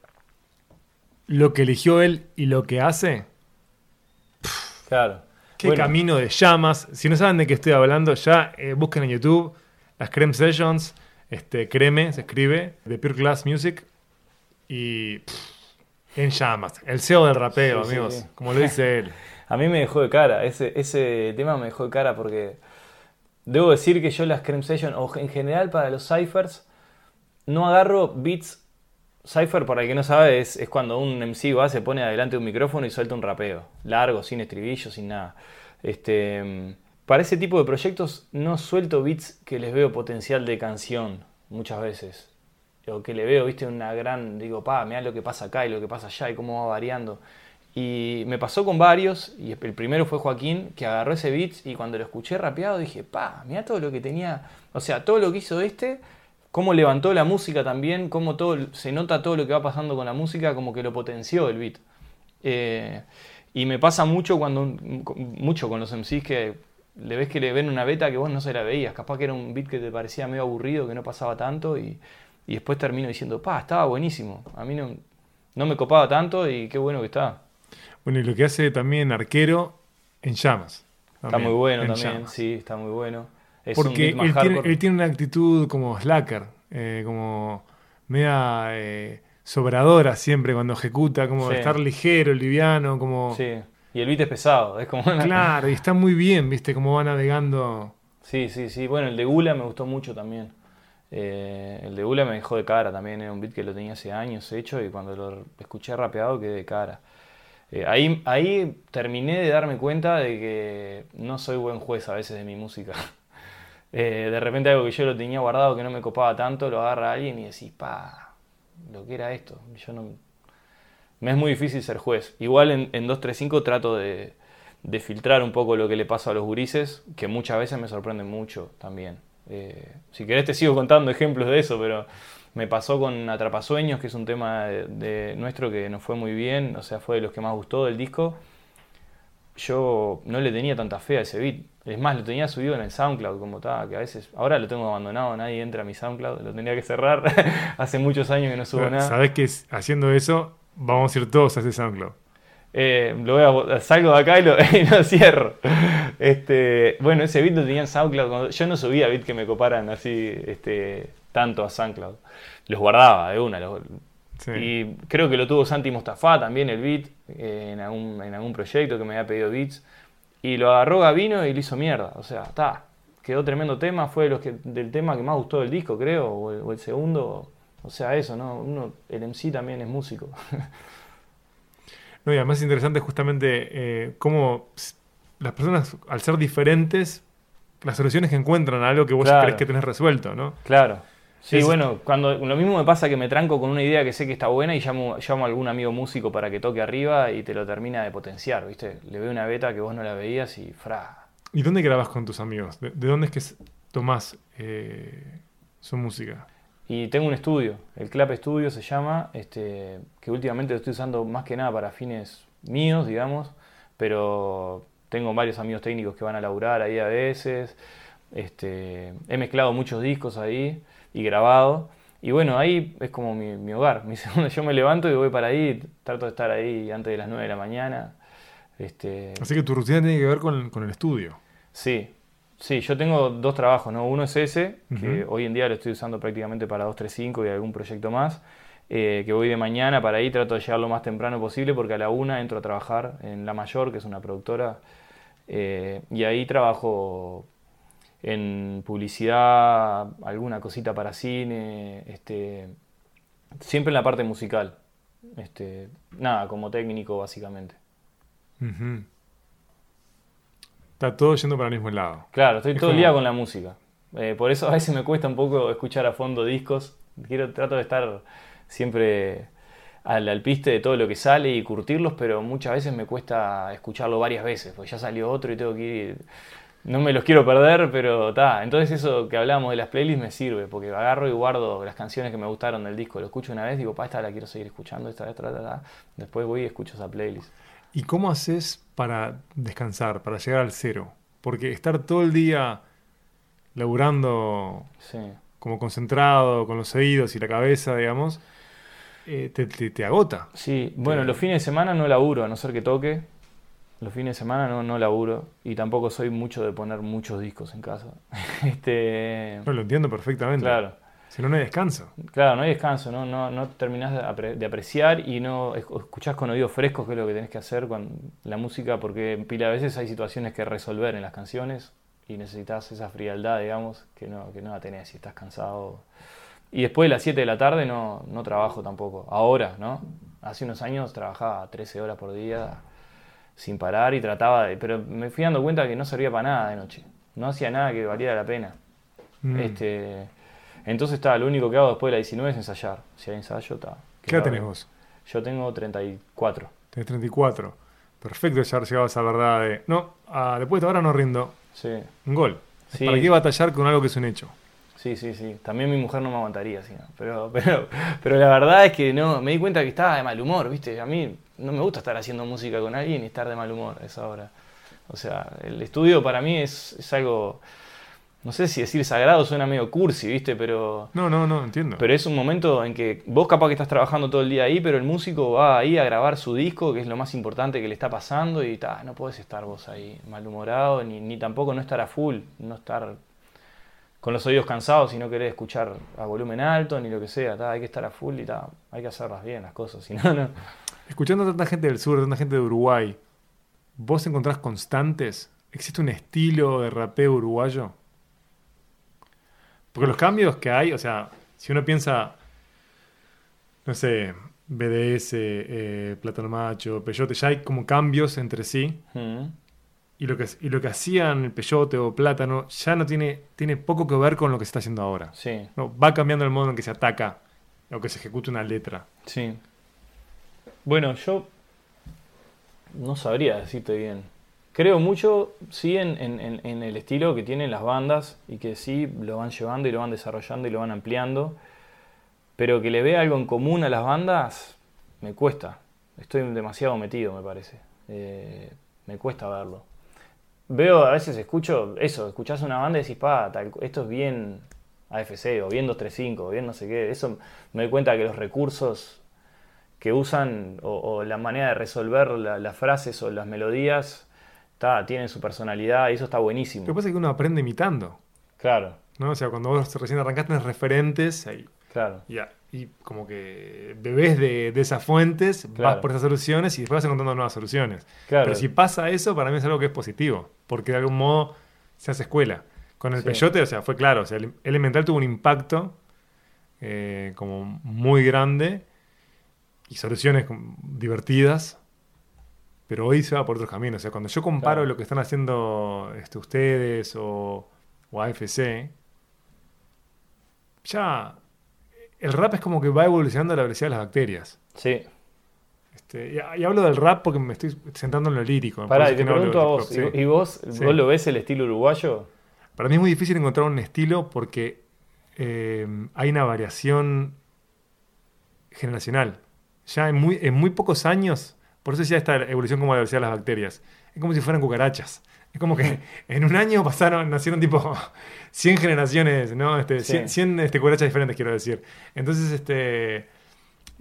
A: lo que eligió él y lo que hace,
D: Claro.
A: qué
D: Bueno,
A: camino de llamas. Si no saben de qué estoy hablando, ya eh, busquen en YouTube las Creme Sessions, este, Creme se escribe, de Pure Class Music, y pff, en llamas. El CEO del rapeo,
D: Sí, sí,
A: amigos,
D: sí.
A: como lo dice él.
D: A mí me dejó de cara, ese, ese tema me dejó de cara porque debo decir que yo las Creme Session, o en general para los ciphers, no agarro beats. Cypher, para el que no sabe, es, es cuando un MC va, se pone adelante de un micrófono y suelta un rapeo. Largo, sin estribillo, sin nada. Este, para ese tipo de proyectos no suelto beats que les veo potencial de canción, muchas veces. O que le veo, viste, una gran. Digo, pa, mira lo que pasa acá y lo que pasa allá y cómo va variando. Y me pasó con varios, y el primero fue Joaquín, que agarró ese beat y cuando lo escuché rapeado dije, pa, mira todo lo que tenía, o sea, todo lo que hizo este, cómo levantó la música también, cómo todo, se nota todo lo que va pasando con la música, como que lo potenció el beat. Eh, y me pasa mucho cuando mucho con los MCs que le ves que le ven una beta que vos no se la veías, capaz que era un beat que te parecía medio aburrido, que no pasaba tanto, y, y después termino diciendo, pa, estaba buenísimo, a mí no, no me copaba tanto y qué bueno que está.
A: Bueno, y lo que hace también Arquero en llamas.
D: Está muy bueno
A: en
D: también,
A: llamas.
D: sí, está muy bueno. Es
A: Porque él tiene,
D: hardcore.
A: él tiene una actitud como slacker, eh, como media eh, sobradora siempre cuando ejecuta, como
D: Sí.
A: estar ligero, liviano, como...
D: Sí, y el beat es pesado, es como una...
A: Claro, y está muy bien, viste, cómo va navegando.
D: Sí, sí, sí. Bueno, el de Gula me gustó mucho también. Eh, el de Gula me dejó de cara también, era un beat que lo tenía hace años hecho y cuando lo escuché rapeado quedé de cara. Eh, ahí, terminé de darme cuenta de que no soy buen juez a veces de mi música. Eh, de repente algo que yo lo tenía guardado que no me copaba tanto, lo agarra alguien y decís, pa, lo que era esto. Yo no... Me es muy difícil ser juez. Igual en, en 235 trato de, de filtrar un poco lo que le pasa a los gurises, que muchas veces me sorprenden mucho también. Eh, si querés te sigo contando ejemplos de eso, pero me pasó con Atrapasueños, que es un tema de, de nuestro que nos fue muy bien, o sea, fue de los que más gustó del disco. Yo no le tenía tanta fe a ese beat. Es más, lo tenía subido en el SoundCloud como estaba, que a veces, ahora lo tengo abandonado, nadie entra a mi SoundCloud, lo tenía que cerrar. Hace muchos años que no subo nada.
A: Sabes que haciendo eso vamos a ir todos a ese SoundCloud.
D: Eh, lo voy a salgo de acá y lo, y lo cierro. Este, bueno, ese beat lo tenía en SoundCloud. yo no subía beat que me coparan así este, tanto a SoundCloud. Los guardaba de una. los-
A: Sí.
D: Y creo que lo tuvo Santi Mostafa también el beat eh, en, algún, en algún proyecto que me había pedido beats. Y lo agarró Gavino y lo hizo mierda. O sea, está. Quedó tremendo tema. Fue de los que, del tema que más gustó del disco, creo. O el, o el segundo. O sea, eso, ¿no? Uno, el MC también es músico.
A: No, y además es interesante justamente eh, cómo las personas, al ser diferentes, las soluciones que encuentran a algo que vos
D: Claro.
A: crees que tenés resuelto, ¿no?
D: Claro. Sí,
A: Es-
D: bueno, cuando lo mismo me pasa que me tranco con una idea que sé que está buena y llamo, llamo a algún amigo músico para que toque arriba y te lo termina de potenciar, ¿viste? Le veo una beta que vos no la veías y fra.
A: ¿Y dónde grabás con tus amigos? ¿De, de dónde es que tomás eh, su música?
D: Y tengo un estudio, el Clap Studio se llama, este, que últimamente lo estoy usando más que nada para fines míos, digamos, pero tengo varios amigos técnicos que van a laburar ahí a veces. Este, he mezclado muchos discos ahí y grabado. Y bueno, ahí es como mi, mi hogar. Mi segundo, yo me levanto y voy para ahí, trato de estar ahí antes de las 9 de la mañana. Este,
A: Así que tu rutina tiene que ver con, con el estudio.
D: Sí, sí, yo tengo dos trabajos, ¿no? Uno es ese, que hoy en día lo estoy usando prácticamente para 235 y algún proyecto más, eh, que voy de mañana para ahí, trato de llegar lo más temprano posible porque a la una entro a trabajar en La Mayor, que es una productora, eh, y ahí trabajo en publicidad, alguna cosita para cine, este, siempre en la parte musical, este, nada, como técnico básicamente.
A: Está todo yendo para el mismo lado.
D: Claro, estoy
A: Es
D: todo el día con la música. Eh, por eso a veces me cuesta un poco escuchar a fondo discos. Quiero, trato de estar siempre al, al piste de todo lo que sale y curtirlos, pero muchas veces me cuesta escucharlo varias veces, porque ya salió otro y tengo que ir. No me los quiero perder, pero está. Entonces eso que hablábamos de las playlists me sirve, porque agarro y guardo las canciones que me gustaron del disco. Lo escucho una vez, digo, pa, esta la quiero seguir escuchando, esta, esta, esta, esta. Después voy y escucho esa playlist.
A: ¿Y cómo haces para descansar, para llegar al cero? Porque estar todo el día laburando
D: Sí.
A: como concentrado con los oídos y la cabeza, digamos, eh, te, te- te agota.
D: Sí, bueno,
A: Te-
D: los fines de semana no laburo, a no ser que toque. Los fines de semana no, no laburo. Y tampoco soy mucho de poner muchos discos en casa. este,
A: No lo entiendo perfectamente.
D: claro.
A: Si no, no hay descanso.
D: Claro, no hay descanso, no, no, no terminás de, apre- de apreciar y no es- escuchás con oídos frescos, que es lo que tenés que hacer con la música, porque pila de veces hay situaciones que resolver en las canciones y necesitas esa frialdad, digamos, que no, que no la tenés si estás cansado. Y después de las 7 de la tarde no, no trabajo tampoco. Ahora, ¿no? Hace unos años trabajaba 13 horas por día sin parar y trataba de... Pero me fui dando cuenta que no servía para nada de noche. No hacía nada que valiera la pena.
A: Mm.
D: Este, entonces está, lo único que hago después de la 19 es ensayar. Si hay ensayo, está.
A: ¿Qué edad tenés vos?
D: Yo tengo 34.
A: Tenés 34. Perfecto ya llegado a esa verdad de, no, después de ahora no rindo.
D: Sí,
A: Un gol.
D: Sí.
A: ¿Para qué batallar con algo que es un hecho?
D: sí, sí, sí. También mi mujer no me aguantaría, si no. Pero, pero, pero la verdad es que no, me di cuenta que estaba de mal humor, ¿viste? A mí no me gusta estar haciendo música con alguien y estar de mal humor a esa hora. O sea, el estudio para mí es, es algo, no sé si decir sagrado suena medio cursi, ¿viste? Pero...
A: No, no, no, entiendo.
D: Pero es un momento en que vos capaz que estás trabajando todo el día ahí, pero el músico va ahí a grabar su disco, que es lo más importante que le está pasando, y ta, no podés estar vos ahí malhumorado, ni, ni tampoco no estar a full, no estar con los oídos cansados si no querés escuchar a volumen alto, ni lo que sea, ta, hay que estar a full y ta, hay que hacerlas bien las cosas, si no, no.
A: Escuchando a tanta gente del sur, tanta gente de Uruguay, ¿vos encontrás constantes? ¿Existe un estilo de rapeo uruguayo? Porque los cambios que hay, o sea, si uno piensa, no sé, BDS, eh, Plátano Macho, Peyote, ya hay como cambios entre sí.
D: Mm,
A: Y lo que, y lo que hacían el Peyote o Plátano ya no tiene, tiene poco que ver con lo que se está haciendo ahora.
D: Sí,
A: No, va cambiando el modo en que se ataca o que se ejecuta una letra.
D: sí. Bueno, yo no sabría decirte bien. Creo mucho, sí, en, en- en- el estilo que tienen las bandas y que sí lo van llevando y lo van desarrollando y lo van ampliando, pero que le vea algo en común a las bandas, me cuesta. Estoy demasiado metido, me parece. Eh, me cuesta verlo. Veo, a veces escucho eso, escuchás una banda y decís, pa, esto es bien AFC o bien 235 o bien no sé qué. Eso me doy cuenta que los recursos que usan o, o la manera de resolver la- las frases o las melodías ta, tienen su personalidad y eso está buenísimo.
A: Lo que pasa es que uno aprende imitando.
D: Claro,
A: ¿no? O sea, cuando vos recién arrancaste tenés referentes ahí,
D: claro.
A: y, y como que bebés de, de esas fuentes, vas
D: Claro.
A: por esas soluciones y después vas encontrando nuevas soluciones.
D: Claro.
A: Pero si pasa eso, para mí es algo que es positivo, porque de algún modo se hace escuela. Con el
D: Sí.
A: Peyote, o sea, fue claro, o sea, el Elemental tuvo un impacto eh, como muy grande y soluciones divertidas, pero hoy se va por otros caminos. O sea, cuando yo comparo
D: Claro.
A: lo que están haciendo este, ustedes o, o AFC, ya el rap es como que va evolucionando a la velocidad de las bacterias.
D: Sí.
A: Este, y, y hablo del rap porque me estoy centrando en lo lírico.
D: Pará, y te
A: no
D: pregunto a vos, ¿y-
A: sí.
D: ¿y vos,
A: Sí.
D: vos lo ves el estilo uruguayo?
A: Para mí es muy difícil encontrar un estilo porque eh, hay una variación generacional. Ya en muy, en muy pocos años, por eso decía esta evolución como la velocidad de las bacterias. Es como si fueran cucarachas. Es como que en un año pasaron, nacieron tipo 100 generaciones, ¿no? Este,
D: Sí.
A: 100, 100, este, cucarachas diferentes, quiero decir. Entonces, este.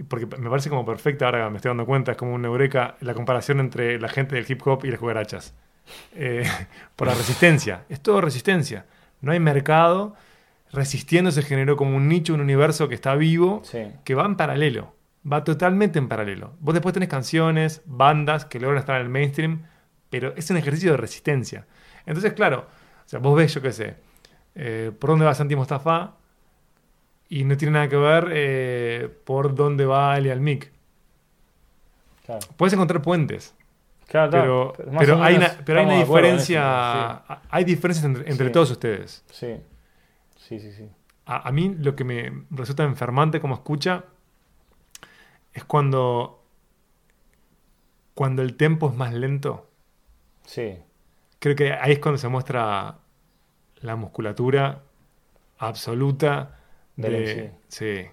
A: Porque me parece como perfecta, ahora me estoy dando cuenta, es como una eureka la comparación entre la gente del hip hop y las cucarachas. Eh, por la resistencia. Es todo resistencia. No hay mercado. Resistiendo se generó como un nicho, un universo que está vivo,
D: Sí.
A: que va en paralelo. Va totalmente en paralelo. Vos después tenés canciones, bandas que logran estar en el mainstream, pero es un ejercicio de resistencia. Entonces, claro, o sea, vos ves, yo qué sé, eh, por dónde va Santi Mostafa y no tiene nada que ver eh, por dónde va Ali Almic.
D: Claro.
A: Puedes encontrar puentes,
D: Claro,
A: pero, pero hay una, pero hay una diferencia,
D: eso,
A: hay diferencias entre, entre
D: Sí.
A: todos ustedes.
D: Sí, sí, sí, sí.
A: A, a mí lo que me resulta enfermante como escucha es cuando, cuando el tempo es más lento.
D: Sí,
A: Creo que ahí es cuando se muestra la musculatura absoluta
D: Del
A: de...
D: MC.
A: Sí.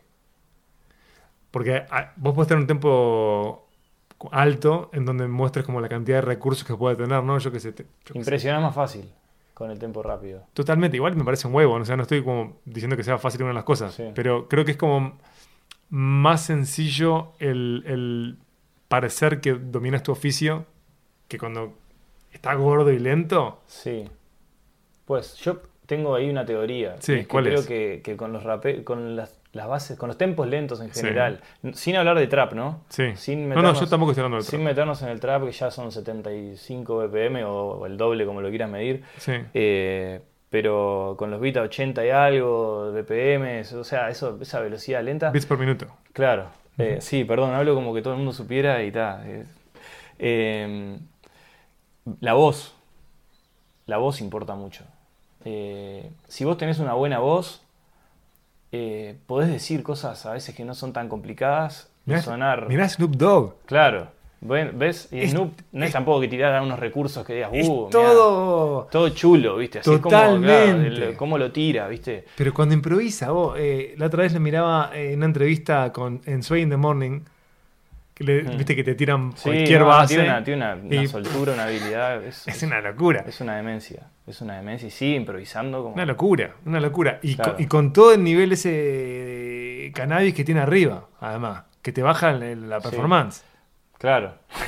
A: Porque ah, vos podés tener un tempo alto en donde muestres como la cantidad de recursos que puede tener, ¿no? Yo qué sé.
D: impresionar más fácil. con el tempo rápido.
A: Totalmente, igual me parece un huevo, o sea, no estoy como diciendo que sea fácil una de las cosas,
D: Sí.
A: pero creo que es como más sencillo el, el parecer que dominas tu oficio que cuando está gordo y lento.
D: Sí. Pues yo tengo ahí una teoría.
A: Sí,
D: es que
A: ¿cuál
D: creo
A: es?
D: Que, que con los rape con las, las bases, con los tempos lentos en
A: Sí.
D: general, sin hablar de trap, ¿no?
A: Sí.
D: Sin
A: no, no,
D: meternos-
A: yo tampoco estoy hablando de
D: Sin
A: otro.
D: meternos en el trap, que ya son 75 BPM o, o el doble, como lo quieras medir.
A: Sí.
D: Eh, pero con los beats a 80 y algo, BPM, o sea, eso, esa velocidad lenta.
A: Bits por minuto.
D: Claro. Eh, sí, perdón, hablo como que todo el mundo supiera y tal. la voz. La voz importa mucho. Eh, si vos tenés una buena voz, eh, podés decir cosas a veces que no son tan complicadas
A: Mirá,
D: sonar.
A: mirá Snoop Dogg.
D: Claro. ¿Ves? Y
A: Es-
D: Snoop no es tampoco que tirara unos recursos que digas,
A: Es
D: uh, mirá,
A: todo.
D: todo chulo, ¿viste? Así es como, claro, cómo lo tira, ¿viste?
A: Pero cuando improvisa, vos, eh, la otra vez le miraba en una entrevista con, en Sway in the Morning, que le-
D: Mm.
A: viste que te tiran
D: Sí,
A: cualquier
D: no,
A: base.
D: Tiene una, tiene una- una
A: y-
D: soltura, una habilidad. Es,
A: Es una locura.
D: es una demencia. Es una demencia y sigue improvisando como.
A: Una locura, una locura. Y,
D: Claro.
A: con, y con todo el nivel ese de cannabis que tiene arriba, además, que te baja la
D: Sí. Claro.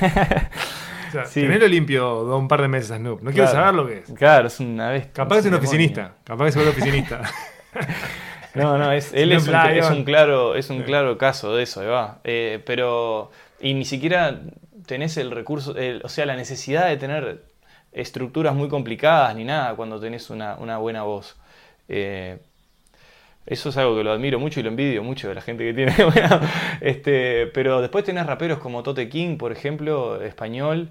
A: O sea,
D: Sí.
A: tenerlo limpio de un par de meses a Snoop. No quiero saber lo que es.
D: Claro, es una vez.
A: Capaz que es un oficinista. Capaz que se vuelve oficinista.
D: No, no, es, él es un, es un claro, es un claro caso de eso, ahí va. Eh, pero. Y ni siquiera tenés el recurso, el- o sea, la necesidad de tener estructuras muy complicadas ni nada cuando tenés una, una buena voz. Eh, eso es algo que lo admiro mucho y lo envidio mucho de la gente que tiene. este, pero después tenés raperos como Tote King, por ejemplo, español,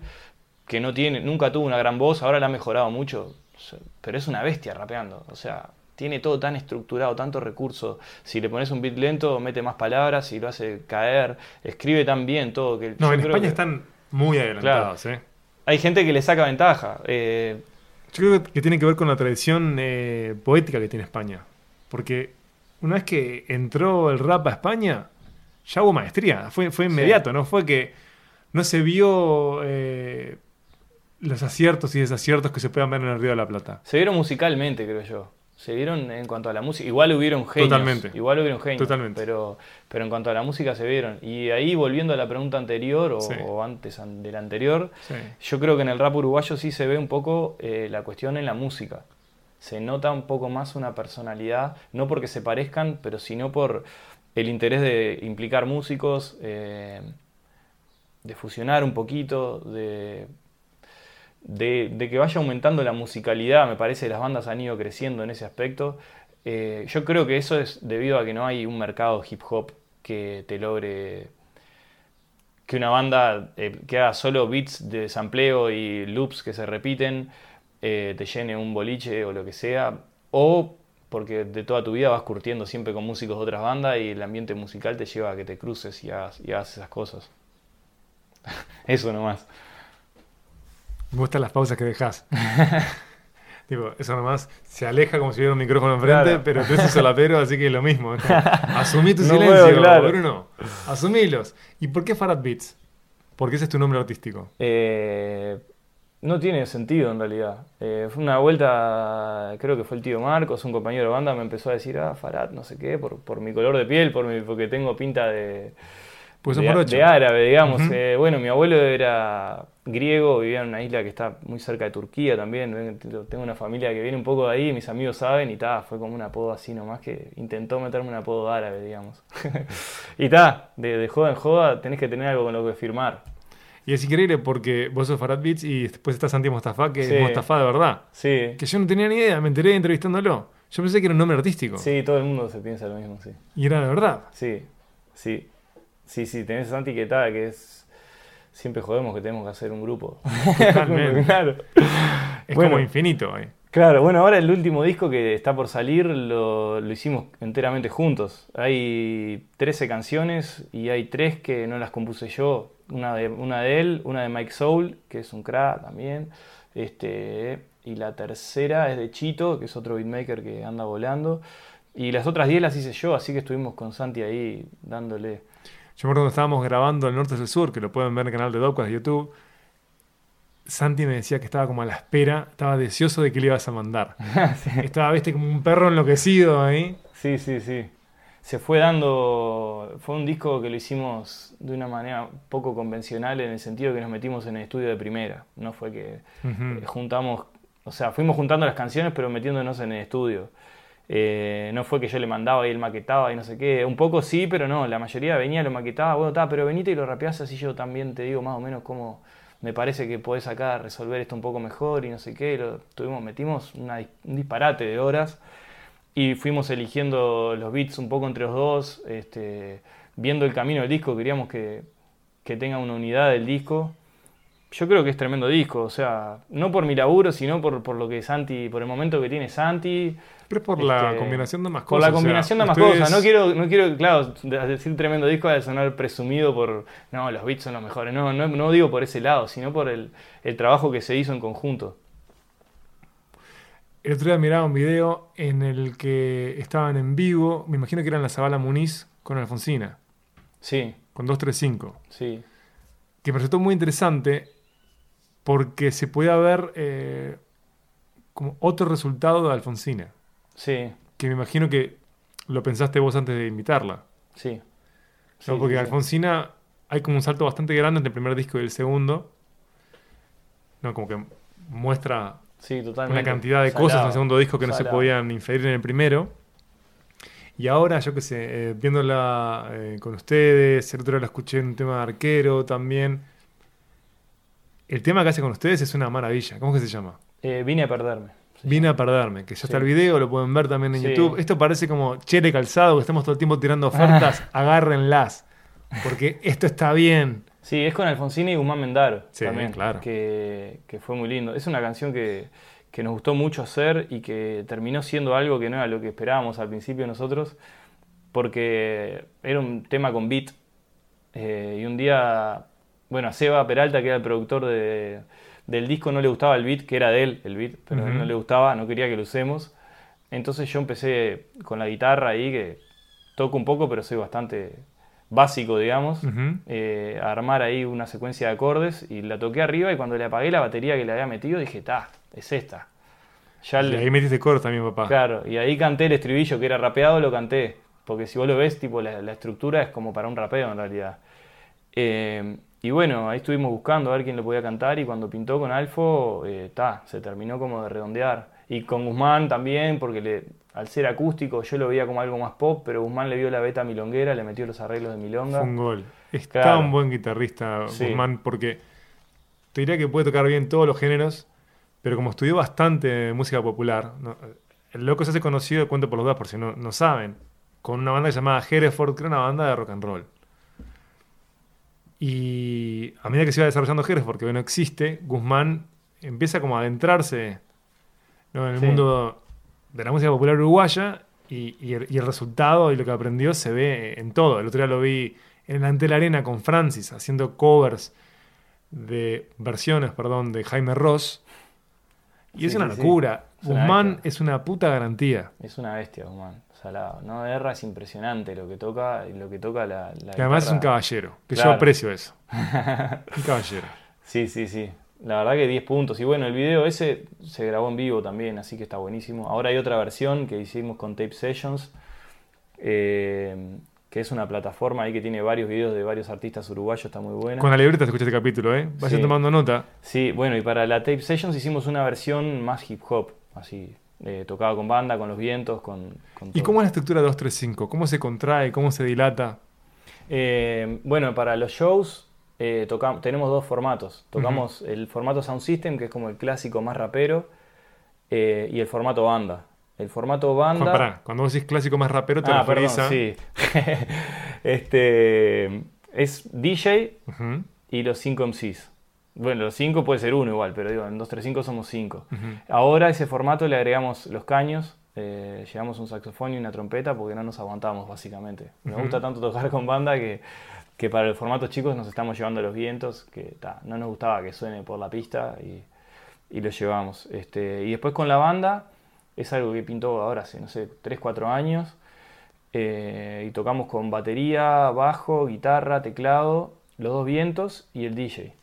D: que no tiene, nunca tuvo una gran voz, ahora la ha mejorado mucho, pero es una bestia rapeando. O sea, tiene todo tan estructurado, tanto recurso. Si le pones un beat lento, mete más palabras y lo hace caer. Escribe tan bien todo que.
A: No, en España
D: que-
A: están muy adelantados. ¿eh?
D: Hay gente que le saca ventaja. eh,
A: Yo creo que tiene que ver con la tradición eh, poética que tiene España. Porque una vez que entró el rap a España, ya hubo maestría. Fue, fue inmediato, no fue que no se vio eh, los aciertos y desaciertos que se puedan ver en el Río de la Plata.
D: se vieron musicalmente, creo yo. Se vieron en cuanto a la música. Igual hubieron genios.
A: Totalmente.
D: Igual hubieron genios.
A: Totalmente.
D: Pero, pero en cuanto a la música se vieron. Y ahí, volviendo a la pregunta anterior, o,
A: Sí.
D: o antes an- de la anterior,
A: Sí.
D: Yo creo que en el rap uruguayo sí se ve un poco eh, la cuestión en la música. Se nota un poco más una personalidad, no porque se parezcan, pero sino por el interés de implicar músicos, eh, de fusionar un poquito, de, de, que vaya aumentando la musicalidad. Me parece que las bandas han ido creciendo en ese aspecto. Eh, yo creo que eso es debido a que no hay un mercado hip hop que te logre que una banda eh, que haga solo beats de sampleo y loops que se repiten eh, te llene un boliche o lo que sea, o porque de toda tu vida vas curtiendo siempre con músicos de otras bandas y el ambiente musical te lleva a que te cruces y hagas, y hagas esas cosas. Eso nomás.
A: Me gustan las pausas que dejas. tipo, eso nomás se aleja como si hubiera un micrófono enfrente,
D: Claro.
A: pero tú eres solapero, así que lo mismo. es Asumí tu
D: No
A: silencio,
D: puedo, claro.
A: Bruno. Asumilos. ¿Y por qué Farad Beats? Porque ese es tu nombre artístico.
D: Eh, no tiene sentido en realidad. Eh, fue una vuelta, creo que fue el tío Marcos, un compañero de banda, me empezó a decir, ah, Farad, no sé qué, por, por mi color de piel, por mi, porque tengo pinta de,
A: Pues
D: de, árabe, digamos. Eh, bueno, mi abuelo era griego, vivía en una isla que está muy cerca de Turquía también. Tengo una familia que viene un poco de ahí, mis amigos saben, y ta, fue como un apodo así nomás que intentó meterme un apodo árabe, digamos. y ta, de, de joda en joda tenés que tener algo con lo que firmar.
A: Y es increíble porque vos sos Farad Beats y después está Santi Mostafa, que
D: Sí.
A: es Mostafa de verdad.
D: Sí,
A: Que yo no tenía ni idea, me enteré entrevistándolo. Yo pensé que era un nombre artístico.
D: sí, todo el mundo se piensa lo mismo, sí.
A: Y era de verdad.
D: Sí, sí. Sí, sí, tenés esa Santi que ta, que es... Siempre jodemos que tenemos que hacer un grupo.
A: Totalmente.
D: claro.
A: Es
D: Bueno.
A: como infinito. ahí.
D: Claro, bueno, ahora el último disco que está por salir lo, lo hicimos enteramente juntos. Hay 13 canciones y hay tres que no las compuse yo. Una de, una de él, una de Mike Soul, que es un crack también. Este, y la tercera es de Chito, que es otro beatmaker que anda volando. Y las otras 10 las hice yo, así que estuvimos con Santi ahí dándole.
A: Yo me acuerdo cuando estábamos grabando El Norte del Sur, que lo pueden ver en el canal de Docas de YouTube. Santi me decía que estaba como a la espera, estaba deseoso de que le ibas a mandar.
D: sí.
A: Estaba, viste, como un perro enloquecido ahí.
D: Sí, sí, sí. Se fue dando, fue un disco que lo hicimos de una manera poco convencional en el sentido que nos metimos en el estudio de primera. No fue que eh, juntamos, o sea, fuimos juntando las canciones pero metiéndonos en el estudio. Eh, no fue que yo le mandaba y él maquetaba y no sé qué. Un poco sí, pero no. La mayoría venía, lo maquetaba. Bueno, está, pero venite y lo rapeás así yo también te digo más o menos cómo me parece que podés acá resolver esto un poco mejor y no sé qué. Lo tuvimos, metimos una un disparate de horas y fuimos eligiendo los beats un poco entre los dos, este, viendo el camino del disco. Queríamos que, que tenga una unidad del disco. Yo creo que es tremendo disco, o sea, no por mi laburo, sino por, por lo que Santi, por el momento que tiene Santi.
A: Pero es por la
D: Este,
A: combinación de más
D: Por
A: cosas.
D: la
A: o sea,
D: combinación de más cosas. No quiero, no quiero, claro, de- decir tremendo disco de sonar presumido por, no, los beats son los mejores. No, no, no digo por ese lado, sino por el, el trabajo que se hizo en conjunto.
A: El otro día miraba un video en el que estaban en vivo, me imagino que eran la Zabala Muniz con Alfonsina,
D: Sí,
A: con 235.
D: sí,
A: que me resultó muy interesante porque se podía ver eh, como otro resultado de Alfonsina,
D: sí,
A: que me imagino que lo pensaste vos antes de invitarla.
D: sí.
A: porque
D: sí, sí.
A: Alfonsina hay como un salto bastante grande entre el primer disco y el segundo. No, como que muestra
D: Sí, totalmente.
A: una cantidad de
D: Salado,
A: cosas en el segundo disco que no se podían inferir en el primero. Y ahora, yo qué sé, eh, viéndola eh, con ustedes, el otro día la escuché en un tema de arquero también. El tema que hace con ustedes es una maravilla. ¿Cómo es que se llama?
D: Eh, vine a perderme.
A: Vine a perderme, que ya está
D: Sí.
A: el video, lo pueden ver también en
D: Sí.
A: YouTube. Esto parece como Chele Calzado, que estamos todo el tiempo tirando ofertas, agárrenlas. Porque esto está bien.
D: Sí, es con Alfonsina y Guzmán Mendaro
A: Sí,
D: también,
A: claro.
D: que, que fue muy lindo. Es una canción que, que nos gustó mucho hacer y que terminó siendo algo que no era lo que esperábamos al principio nosotros, porque era un tema con beat. eh, y un día, bueno, a Seba Peralta, que era el productor de- del disco, no le gustaba el beat, que era de él el beat, pero no le gustaba, no quería que lo usemos. Entonces yo empecé con la guitarra ahí, que toco un poco, pero soy bastante básico, digamos eh, a armar ahí una secuencia de acordes y la toqué arriba y cuando le apagué la batería que le había metido dije, ta, es esta. Ya
A: Y
D: le-
A: ahí metiste coro también, papá.
D: claro, y ahí canté el estribillo que era rapeado, lo canté. Porque si vos lo ves, tipo, la, la estructura es como para un rapeo en realidad. Eh, y bueno, ahí estuvimos buscando a ver quién lo podía cantar y cuando pintó con Alfo, eh, ta, se terminó como de redondear. Y con Guzmán también, porque le, al ser acústico yo lo veía como algo más pop, pero Guzmán le vio la beta milonguera, le metió los arreglos de milonga.
A: Fue un gol. Es
D: Claro.
A: tan buen guitarrista,
D: Sí.
A: Guzmán, porque te diría que puede tocar bien todos los géneros, pero como estudió bastante música popular, ¿no? el loco se hace conocido, cuento por los dos, por si no, no saben, con una banda llamada Hereford, que era una banda de rock and roll. Y a medida que se iba desarrollando Hereford, que hoy no existe, Guzmán empieza como a adentrarse ¿no? en el
D: Sí.
A: mundo de la música popular uruguaya y, y el, y el resultado y lo que aprendió se ve en todo. El otro día lo vi en Ante la Arena con Francis haciendo covers de versiones, perdón, de Jaime Ross. Y
D: Sí,
A: es una
D: sí, sí.
A: locura.
D: Es una
A: Guzmán
D: bestia.
A: es una puta garantía.
D: Es una bestia, Guzmán, salado. No, Erra es impresionante lo que toca y lo que toca la, la
A: Que además es un caballero. Que yo aprecio eso. Un caballero.
D: Sí, sí, sí. La verdad que 10 puntos. Y bueno, el video ese se grabó en vivo también, así que está buenísimo. Ahora hay otra versión que hicimos con Tape Sessions, eh, que es una plataforma ahí que tiene varios videos de varios artistas uruguayos, está muy buena.
A: Con la libreta se escucha este capítulo, ¿eh? Vayan
D: Sí.
A: tomando nota.
D: Sí, bueno, y para la Tape Sessions hicimos una versión más hip hop, así, eh, tocada con banda, con los vientos, con, con
A: ¿Y
D: todo.
A: cómo es la estructura de 235? ¿Cómo se contrae? ¿Cómo se dilata?
D: Eh, bueno, para los shows eh, tenemos dos formatos. Tocamos el formato Sound System, que es como el clásico más rapero, eh, y el formato banda. El formato banda...
A: Juan, pará, cuando vos decís clásico más rapero, te
D: ah, perdón,
A: referís a...
D: sí. este, es DJ y los 5 MCs. Bueno, los 5 puede ser uno igual, pero digo, en 235 somos 5.
A: ujú.
D: Ahora a ese formato le agregamos los caños, eh, llevamos un saxofón y una trompeta porque no nos aguantamos básicamente. Me gusta tanto tocar con banda que, que para el formato chicos nos estamos llevando los vientos, que ta, no nos gustaba que suene por la pista y, y lo llevamos. Este, y después con la banda es algo que pintó ahora hace, no sé, 3, 4 años. eh, y tocamos con batería, bajo, guitarra, teclado, los dos vientos y el DJ.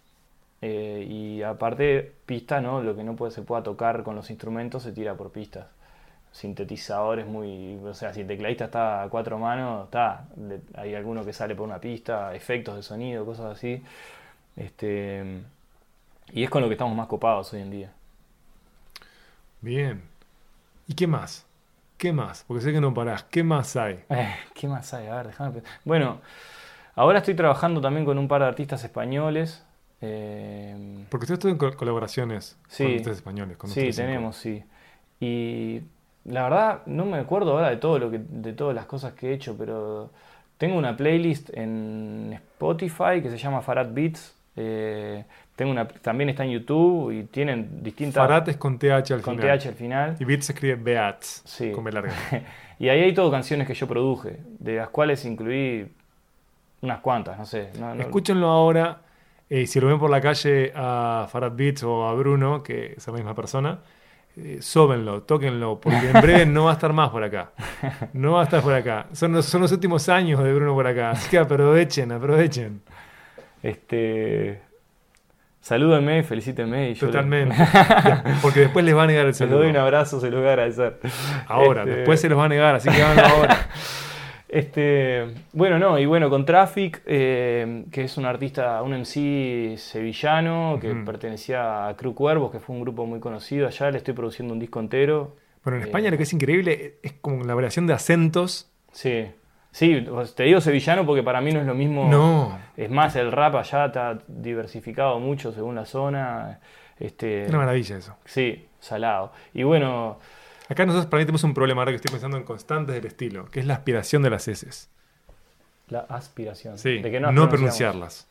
D: Eh, y aparte, pistas, ¿no? Lo que no puede, se pueda tocar con los instrumentos se tira por pistas. Sintetizadores muy. O sea, si el tecladista está a cuatro manos, está. hay alguno que sale por una pista, efectos de sonido, cosas así. Este. Y es con lo que estamos más copados hoy en día.
A: Bien. ¿Y qué más? ¿Qué más? Porque sé que no parás. ¿Qué más hay?
D: Eh, ¿Qué más hay? A ver, déjame. Bueno, ahora estoy trabajando también con un par de artistas españoles. eh,
A: Porque ustedes tienen co- colaboraciones
D: Sí.
A: con ustedes españoles. Con
D: sí, tenemos, sí. Y la verdad, no me acuerdo ahora de todo lo que, de todas las cosas que he hecho, pero tengo una playlist en Spotify que se llama Farad Beats. eh, tengo una, también está en YouTube y tienen distintas
A: Farad es con TH al
D: con
A: final.
D: TH al final.
A: Y Beat se escribe Beats.
D: Sí.
A: Con B larga.
D: Y ahí hay todo canciones que yo produje, de las cuales incluí unas cuantas, no sé. no- no-
A: Escúchenlo ahora. eh, si lo ven por la calle a Farad Beats o a Bruno, que es la misma persona, eh, sóbenlo, tóquenlo, porque en breve no va a estar más por acá. No va a estar por acá. Son los, son los últimos años de Bruno por acá. Así que aprovechen, aprovechen.
D: Este. Salúdenme, felicítenme y yo le-
A: Totalmente. Porque después les va a negar el saludo.
D: doy un abrazo, se lo voy a agradecer.
A: Ahora,
D: Este,
A: después se los va a negar, así que háganlo ahora.
D: Este, bueno, no, y bueno, con Traffic, eh, que es un artista, un MC sevillano que pertenecía a Cru Cuervos, que fue un grupo muy conocido allá, le estoy produciendo un disco entero.
A: Bueno, en
D: Eh,
A: España lo que es increíble es como la variación de acentos.
D: Sí, sí, te digo sevillano porque para mí no es lo mismo.
A: No,
D: Es más, el rap allá está diversificado mucho según la zona. Este,
A: una maravilla eso.
D: sí, salado. Y bueno,
A: Acá nosotros para mí tenemos un problema ahora que estoy pensando en constantes del estilo, que es la aspiración de las S.
D: la aspiración.
A: Sí,
D: de que
A: no,
D: no,
A: pronunciarlas.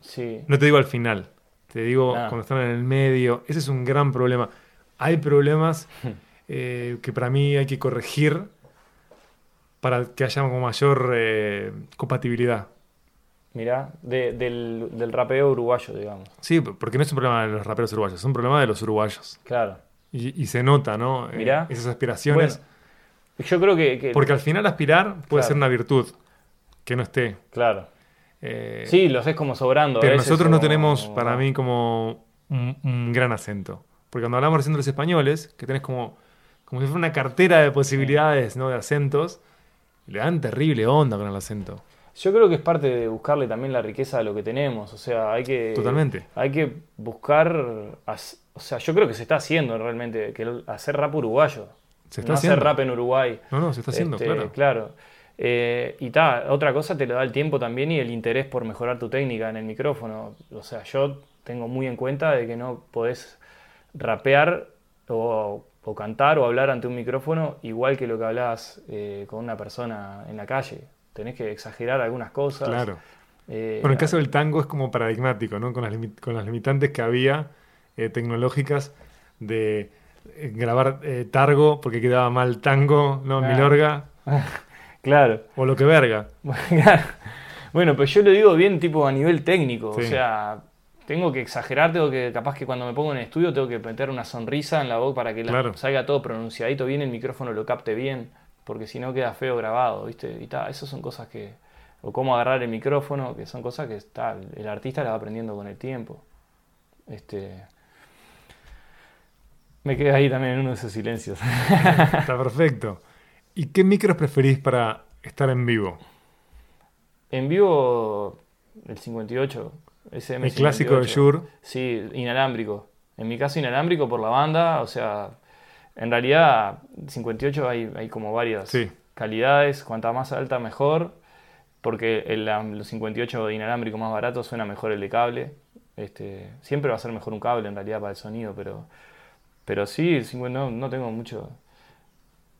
D: Sí,
A: No te digo al final, te digo
D: Ah.
A: cuando están en el medio. Ese es un gran problema. Hay problemas eh, que para mí hay que corregir para que haya como mayor eh, compatibilidad.
D: mirá, de- del, del rapeo uruguayo, digamos.
A: Sí, porque no es un problema de los raperos uruguayos, es un problema de los uruguayos.
D: Claro.
A: Y, y se nota, ¿no? Eh,
D: Mirá.
A: esas aspiraciones.
D: Bueno, yo creo que. que-
A: Porque al final aspirar puede
D: Claro.
A: ser una virtud, que no esté.
D: Claro.
A: Eh,
D: Sí, los es como sobrando.
A: pero nosotros no tenemos, para mí, como un, un gran acento. Porque cuando hablamos recién de los españoles, que tenés como, como si fuera una cartera de posibilidades, ¿no? De acentos, le dan terrible onda con el acento.
D: Yo creo que es parte de buscarle también la riqueza a lo que tenemos. O sea, hay que.
A: Totalmente.
D: Hay que buscar. O sea, yo creo que se está haciendo realmente. Que hacer rap uruguayo.
A: Se está
D: no
A: haciendo.
D: hacer rap en Uruguay.
A: No, no, se está haciendo,
D: Este,
A: claro.
D: Eh, y ta, otra cosa te lo da el tiempo también y el interés por mejorar tu técnica en el micrófono. O sea, yo tengo muy en cuenta de que no podés rapear o, o cantar o hablar ante un micrófono igual que lo que hablás eh, con una persona en la calle. Tenés que exagerar algunas cosas.
A: Claro.
D: Eh,
A: Bueno, el caso del tango es como paradigmático, ¿no? Con las, con las limitantes que había eh, tecnológicas de eh, grabar eh, targo porque quedaba mal tango, ¿no?
D: Ah.
A: Milorga
D: Claro.
A: o lo que verga.
D: Bueno, pero yo lo digo bien tipo a nivel técnico, o sea, tengo que exagerar, tengo que, capaz que cuando me pongo en el estudio tengo que meter una sonrisa en la voz para que la- salga todo pronunciadito bien, el micrófono lo capte bien, porque si no queda feo grabado, ¿viste? Y tal, esas son cosas que, o cómo agarrar el micrófono, que son cosas que está, el artista la va aprendiendo con el tiempo. Este, me quedé ahí también en uno de esos silencios.
A: Está perfecto. ¿Y qué micros preferís para estar en vivo?
D: En vivo, el 58, SM
A: El clásico de
D: 58.
A: Shure.
D: Sí, inalámbrico. En mi caso, inalámbrico por la banda. O sea, en realidad, 58 hay, hay como varias
A: Sí.
D: calidades. Cuanta más alta, mejor. Porque el, los 58 de inalámbrico más barato suena mejor el de cable. Este, siempre va a ser mejor un cable en realidad para el sonido, pero, pero sí, el 50 no, no tengo mucho.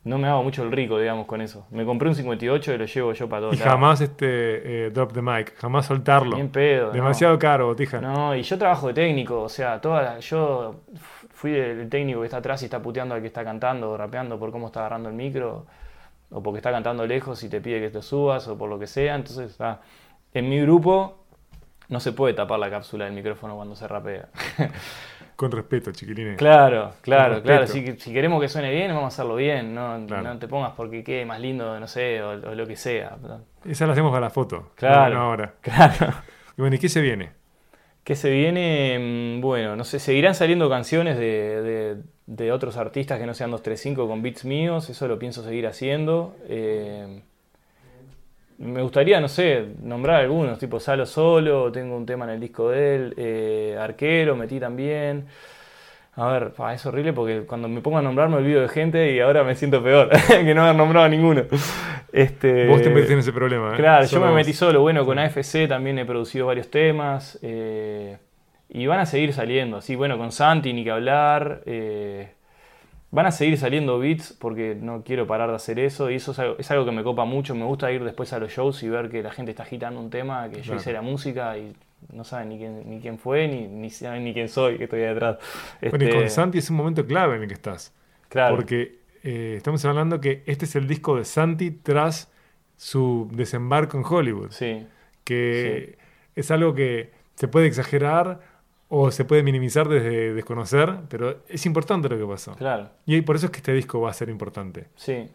D: No me hago mucho el rico, digamos, con eso. Me compré un 58 y lo llevo yo para
A: Y
D: todos lados.
A: jamás este eh, drop the mic, jamás soltarlo.
D: Bien pedo. no.
A: Demasiado caro, botija.
D: No, y yo trabajo de técnico, o sea, toda la- yo fui el técnico que está atrás y está puteando al que está cantando o rapeando por cómo está agarrando el micro, o porque está cantando lejos y te pide que te subas, o por lo que sea. Entonces, ah, en mi grupo no se puede tapar la cápsula del micrófono cuando se rapea.
A: Con respeto, chiquilines.
D: claro, claro, claro. Si, si queremos que suene bien, vamos a hacerlo bien. No,
A: Claro.
D: no te pongas porque quede más lindo, no sé, o, o lo que sea.
A: Esa la hacemos para la foto.
D: Claro.
A: No, no ahora.
D: Claro.
A: Y bueno, ¿y qué se viene?
D: ¿Qué se viene? Mm, Bueno, no sé, seguirán saliendo canciones de, de- de otros artistas que no sean 235 con beats míos, eso lo pienso seguir haciendo. Eh, me gustaría, no sé, nombrar algunos, tipo Salo Solo, tengo un tema en el disco de él, eh, Arquero metí también. A ver, es horrible porque cuando me pongo a nombrar me olvido de gente y ahora me siento peor que no haber nombrado a ninguno. Este,
A: Vos te metiste en ese problema, ¿eh?
D: Claro, yo me metí solo. Bueno, con AFC también he producido varios temas. eh, y van a seguir saliendo. Sí, bueno, con Santi ni que hablar. eh, van a seguir saliendo beats porque no quiero parar de hacer eso. Y eso es algo, es algo que me copa mucho. Me gusta ir después a los shows y ver que la gente está agitando un tema, que yo
A: Claro.
D: hice la música y no saben ni quién, ni quién fue, ni, ni saben ni quién soy, que estoy detrás.
A: Bueno, y
D: Este,
A: con Santi es un momento clave en el que estás.
D: Claro.
A: Porque eh, estamos hablando que este es el disco de Santi tras su desembarco en Hollywood.
D: Sí,
A: Que es algo que se puede exagerar o se puede minimizar desde desconocer, pero es importante lo que pasó.
D: claro.
A: Y por eso es que este disco va a ser importante.
D: Sí.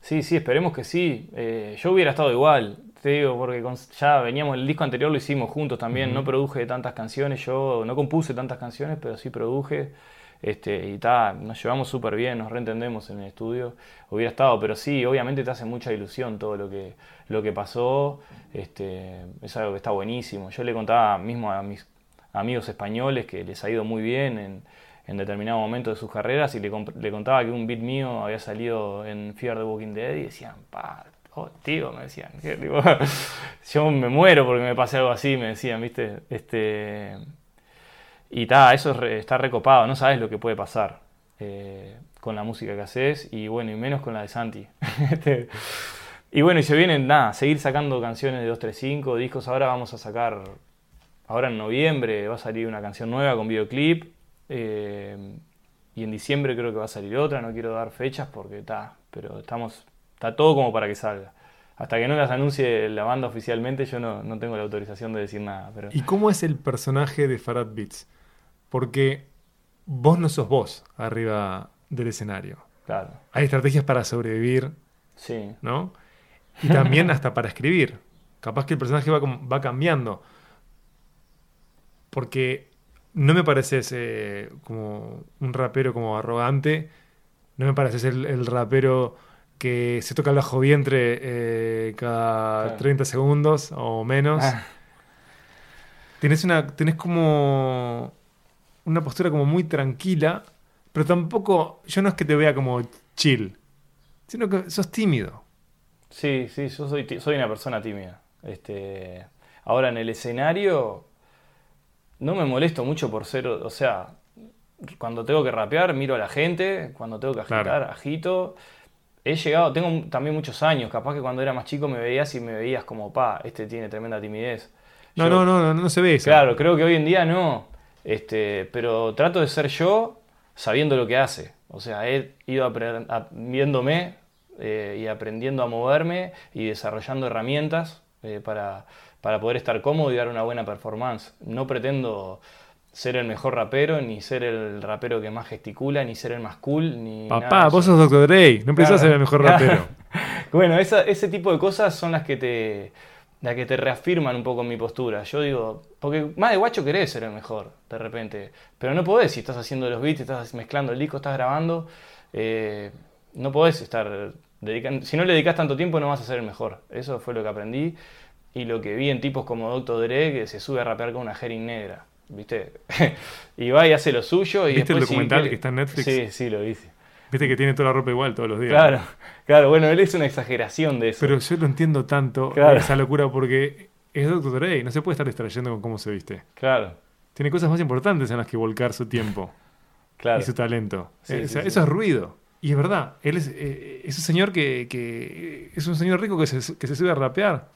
D: Sí, sí, esperemos que sí. Eh, yo hubiera estado igual, te digo, porque con- ya veníamos, el disco anterior lo hicimos juntos también, no produje tantas canciones, yo no compuse tantas canciones, pero sí produje. Este, y ta, nos llevamos súper bien, nos reentendemos en el estudio. Hubiera estado, pero sí, obviamente te hace mucha ilusión todo lo que, lo que pasó. Este, es algo que está buenísimo. Yo le contaba mismo a mis amigos españoles que les ha ido muy bien en, en determinado momento de sus carreras y le, le contaba que un beat mío había salido en Fear the Walking Dead y decían, pa, oh, tío, me decían, yo me muero porque me pase algo así, me decían, ¿viste? Este, y ta, eso está recopado, no sabes lo que puede pasar eh, con la música que haces y bueno, y menos con la de Santi. Este, y bueno, y se vienen, nada, seguir sacando canciones de 235, discos, ahora vamos a sacar Ahora en noviembre va a salir una canción nueva con videoclip. eh, y en diciembre creo que va a salir otra. No quiero dar fechas porque está. Pero estamos. Está todo como para que salga. Hasta que no las anuncie la banda oficialmente, yo no, no tengo la autorización de decir nada. Pero
A: ¿Y cómo es el personaje de Farad Beats? Porque vos no sos vos arriba del escenario.
D: claro.
A: Hay estrategias para sobrevivir,
D: Sí.
A: ¿no? Y también hasta para escribir. Capaz que el personaje va, va cambiando. Porque no me pareces eh, como un rapero como arrogante. No me pareces el, el rapero que se toca el bajo vientre eh, cada
D: Claro.
A: 30 segundos o menos.
D: Ah,
A: Tenés una, tenés como una postura como muy tranquila, pero tampoco, yo no es que te vea como chill, sino que sos tímido.
D: Sí, sí, yo soy, soy una persona tímida. Este, ahora en el escenario no me molesto mucho por ser, o sea, cuando tengo que rapear miro a la gente, cuando tengo que agitar,
A: Claro.
D: agito. He llegado, tengo también muchos años, capaz que cuando era más chico me veías y me veías como, pa, este tiene tremenda timidez.
A: No,
D: Yo-
A: no, no, no, no se ve eso.
D: Claro, creo que hoy en día no. Este, pero trato de ser yo sabiendo lo que hace. O sea, he ido viéndome eh, y aprendiendo a moverme y desarrollando herramientas eh, para, para poder estar cómodo y dar una buena performance. No pretendo ser el mejor rapero, ni ser el rapero que más gesticula, ni ser el más cool, ni
A: Papá, vos sos Dr. Dre, no empezás
D: Claro.
A: a ser el mejor
D: Claro.
A: rapero.
D: Bueno, esa- ese tipo de cosas son las que te las que te reafirman un poco mi postura. Yo digo, porque más de guacho querés ser el mejor, de repente. Pero no podés si estás haciendo los beats, estás mezclando el disco, estás grabando. eh, no podés estar dedicando. Si no le dedicas tanto tiempo, no vas a ser el mejor. Eso fue lo que aprendí. Y lo que vi en tipos como Dr. Dre, que se sube a rapear con una jering negra. ¿Viste? y va y hace lo suyo. Y
A: ¿Viste el
D: después, si
A: documental que está en Netflix?
D: Sí, sí, lo hice.
A: Viste que tiene toda la ropa igual todos los días.
D: Claro, claro, bueno, él es una exageración de eso.
A: Pero yo lo entiendo tanto,
D: Claro.
A: esa locura, porque es Dr. Dre, no se puede estar distrayendo con cómo se viste.
D: Claro,
A: Tiene cosas más importantes en las que volcar su tiempo
D: claro.
A: y su talento.
D: Sí,
A: Eh, o
D: sí,
A: sea,
D: sí.
A: Eso es ruido. Y es verdad, él es, eh, es un señor que, que es un señor rico que se, que se sube a rapear.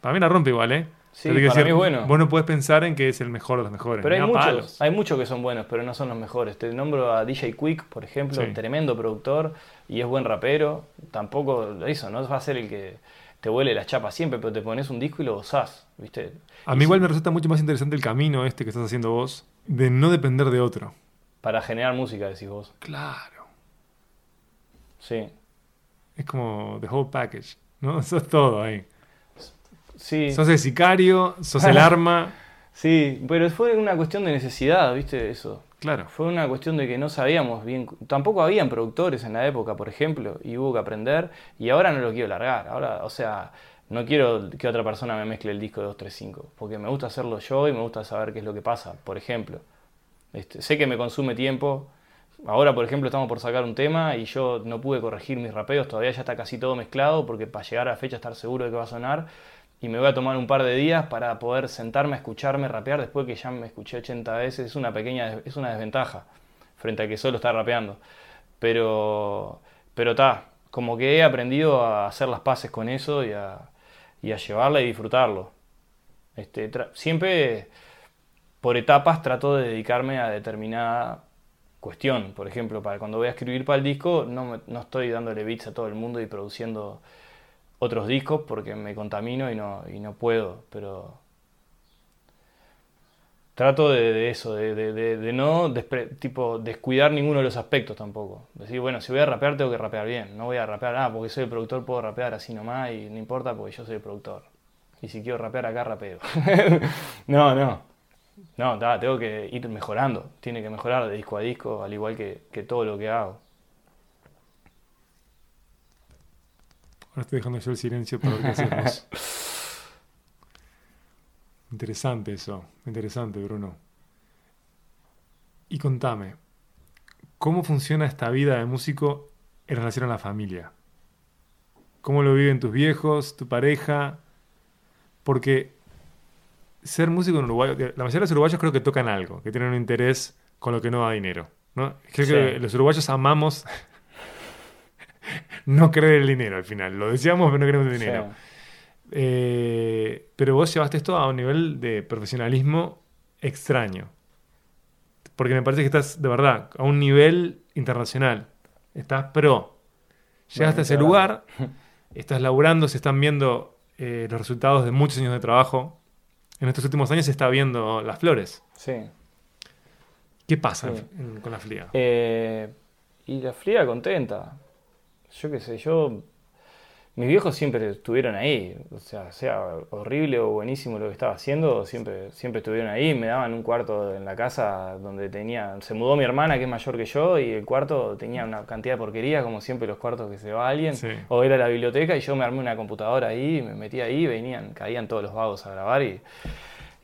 A: Para mí la rompe igual, ¿eh?
D: Sí,
A: Pero
D: para mí es bueno.
A: Vos no podés pensar en que es el mejor de los mejores.
D: Pero hay muchos,
A: palos.
D: hay muchos que son buenos, pero no son los mejores. Te nombro a DJ Quick, por ejemplo,
A: Sí.
D: tremendo productor y es buen rapero. Tampoco eso, no va a ser el que te vuele las chapas siempre, pero te pones un disco y lo gozás, ¿viste?
A: A mí igual me resulta mucho más interesante el camino este que estás haciendo vos, de no depender de otro.
D: Para generar música, decís vos.
A: Claro.
D: Sí.
A: Es como the whole package, ¿no? Sos todo ahí.
D: Sí.
A: Sos el sicario, sos el arma,
D: Sí, pero fue una cuestión de necesidad, ¿viste? Eso.
A: Claro.
D: Fue una cuestión de que no sabíamos bien. Tampoco habían productores en la época, por ejemplo, y hubo que aprender. Y ahora no lo quiero largar. Ahora, o sea, no quiero que otra persona me mezcle el disco de 235, porque me gusta hacerlo yo y me gusta saber qué es lo que pasa, por ejemplo. Este, sé que me consume tiempo. Ahora, por ejemplo, estamos por sacar un tema y yo no pude corregir mis rapeos, todavía ya está casi todo mezclado, porque para llegar a la fecha estar seguro de que va a sonar. Y me voy a tomar un par de días para poder sentarme a escucharme rapear después que ya me escuché 80 veces. Es una pequeña es una desventaja frente a que solo está rapeando. Pero, pero está, como que he aprendido a hacer las paces con eso y a, y a llevarla y disfrutarlo. Este, siempre por etapas trato de dedicarme a determinada cuestión. Por ejemplo, para cuando voy a escribir para el disco, no, no estoy dándole beats a todo el mundo y produciendo otros discos porque me contamino y no, y no puedo, pero trato de, eso, de, no tipo, descuidar ninguno de los aspectos tampoco. Decir, bueno, si voy a rapear tengo que rapear bien, no voy a rapear, ah, porque soy el productor puedo rapear así nomás y no importa porque yo soy el productor. Y si quiero rapear acá, rapeo. no, no. No, tengo que ir mejorando, tiene que mejorar de disco a disco, al igual que todo lo que hago.
A: Ahora estoy dejando yo el silencio para ver qué hacemos. interesante eso, interesante, Bruno. Y contame, ¿cómo funciona esta vida de músico en relación a la familia? ¿Cómo lo viven tus viejos, tu pareja? Porque ser músico en Uruguay, la mayoría de los uruguayos creo que tocan algo, que tienen un interés con lo que no da dinero. ¿no? Creo que los uruguayos amamos no creer el dinero al final. Lo decíamos, pero no queremos el dinero. Eh, pero vos llevaste esto a un nivel de profesionalismo extraño. Porque me parece que estás, de verdad, a un nivel internacional. Estás pro. Llegaste a ese lugar, estás laburando, se están viendo eh, los resultados de muchos años de trabajo. En estos últimos años se está viendo las flores.
D: Sí.
A: ¿Qué pasa con la fría?
D: Eh, y la fría contenta yo qué sé, yo, mis viejos siempre estuvieron ahí, o sea, sea horrible o buenísimo lo que estaba haciendo, siempre, siempre estuvieron ahí, me daban un cuarto en la casa donde tenía, se mudó mi hermana que es mayor que yo y el cuarto tenía una cantidad de porquería, como siempre los cuartos que se va alguien, o era la biblioteca y yo me armé una computadora ahí, me metí ahí, venían, caían todos los vagos a grabar y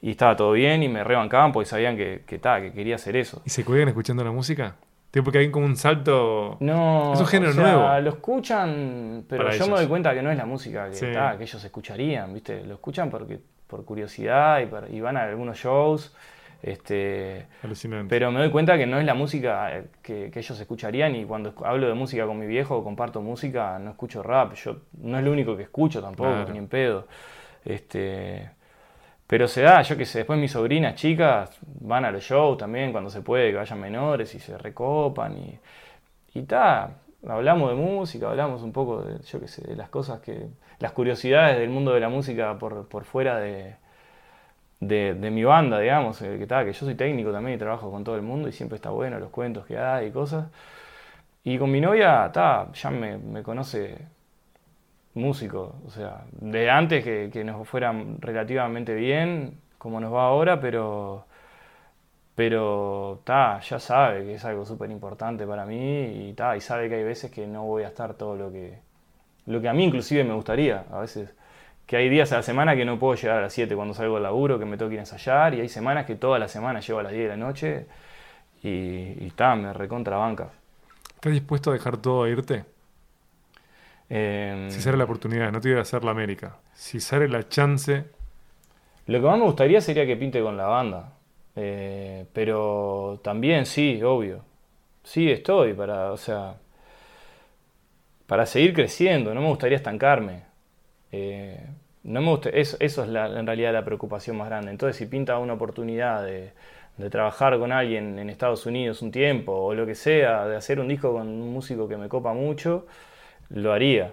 D: y estaba todo bien y me rebancaban porque sabían que, que, que quería hacer eso.
A: ¿Y se cuidan escuchando la música? Porque hay como un salto.
D: No.
A: Es un género nuevo.
D: Lo escuchan, pero yo me doy cuenta que no es la música que, que ellos escucharían, ¿viste? Lo escuchan porque, por curiosidad y, van a algunos shows. Este,
A: Alucinante.
D: Pero me doy cuenta que no es la música eh, que, ellos escucharían y cuando hablo de música con mi viejo o comparto música, no escucho rap. Yo no es lo único que escucho tampoco, ni en pedo. Este, pero se da, yo que sé, después mis sobrinas chicas van a los shows también cuando se puede, que vayan menores y se recopan y, y ta, hablamos de música, hablamos un poco de, yo que sé, de las cosas que, las curiosidades del mundo de la música por, por fuera de, de, mi banda, digamos, eh, que, ta, que yo soy técnico también y trabajo con todo el mundo y siempre está bueno los cuentos que hay y cosas. Y con mi novia, ta, ya me, me conoce músico, o sea, de antes que, nos fuera relativamente bien, como nos va ahora, pero pero ta, ya sabe que es algo súper importante para mí y ta, y sabe que hay veces que no voy a estar todo lo que lo que a mí inclusive me gustaría, a veces que hay días a la semana que no puedo llegar a las 7 cuando salgo del laburo, que me tengo que ir ensayar, y hay semanas que toda la semana llego a las 10 de la noche y, ta, me recontra banca.
A: ¿Estás dispuesto a dejar todo a irte?
D: Em,
A: si sale la oportunidad, no te iba a hacer la América. Si sale la chance.
D: Lo que más me gustaría sería que pinte con la banda. Eh, pero también sí, obvio. Sí estoy para, o sea, para seguir creciendo. No me gustaría estancarme. Eh, no me gusta, eso, eso es la, en realidad la preocupación más grande. Entonces, si pinta una oportunidad de, de trabajar con alguien en Estados Unidos un tiempo o lo que sea, de hacer un disco con un músico que me copa mucho, lo haría.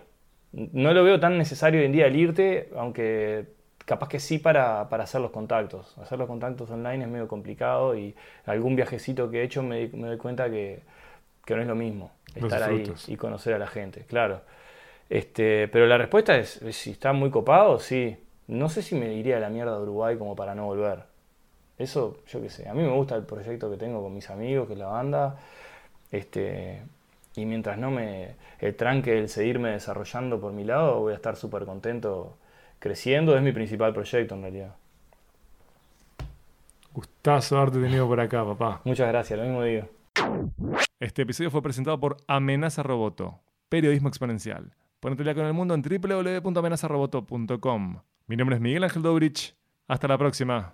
D: No lo veo tan necesario hoy en día el irte, aunque capaz que sí para, hacer los contactos. Hacer los contactos online es medio complicado y algún viajecito que he hecho me, doy cuenta que, no es lo mismo estar ahí y conocer a la gente, claro. Este, pero la respuesta es, si está muy copado, sí. No sé si me iría a la mierda de Uruguay como para no volver. Eso, yo qué sé. A mí me gusta el proyecto que tengo con mis amigos, que es la banda. Este, y mientras no me el tranque el seguirme desarrollando por mi lado, voy a estar súper contento creciendo. Es mi principal proyecto en realidad.
A: Gustazo haberte tenido por acá, papá.
D: Muchas gracias, lo mismo digo.
A: Este episodio fue presentado por Amenaza Roboto, periodismo exponencial. Ponete con el mundo en www.amenazaroboto.com. Mi nombre es Miguel Ángel Dobrich. Hasta la próxima.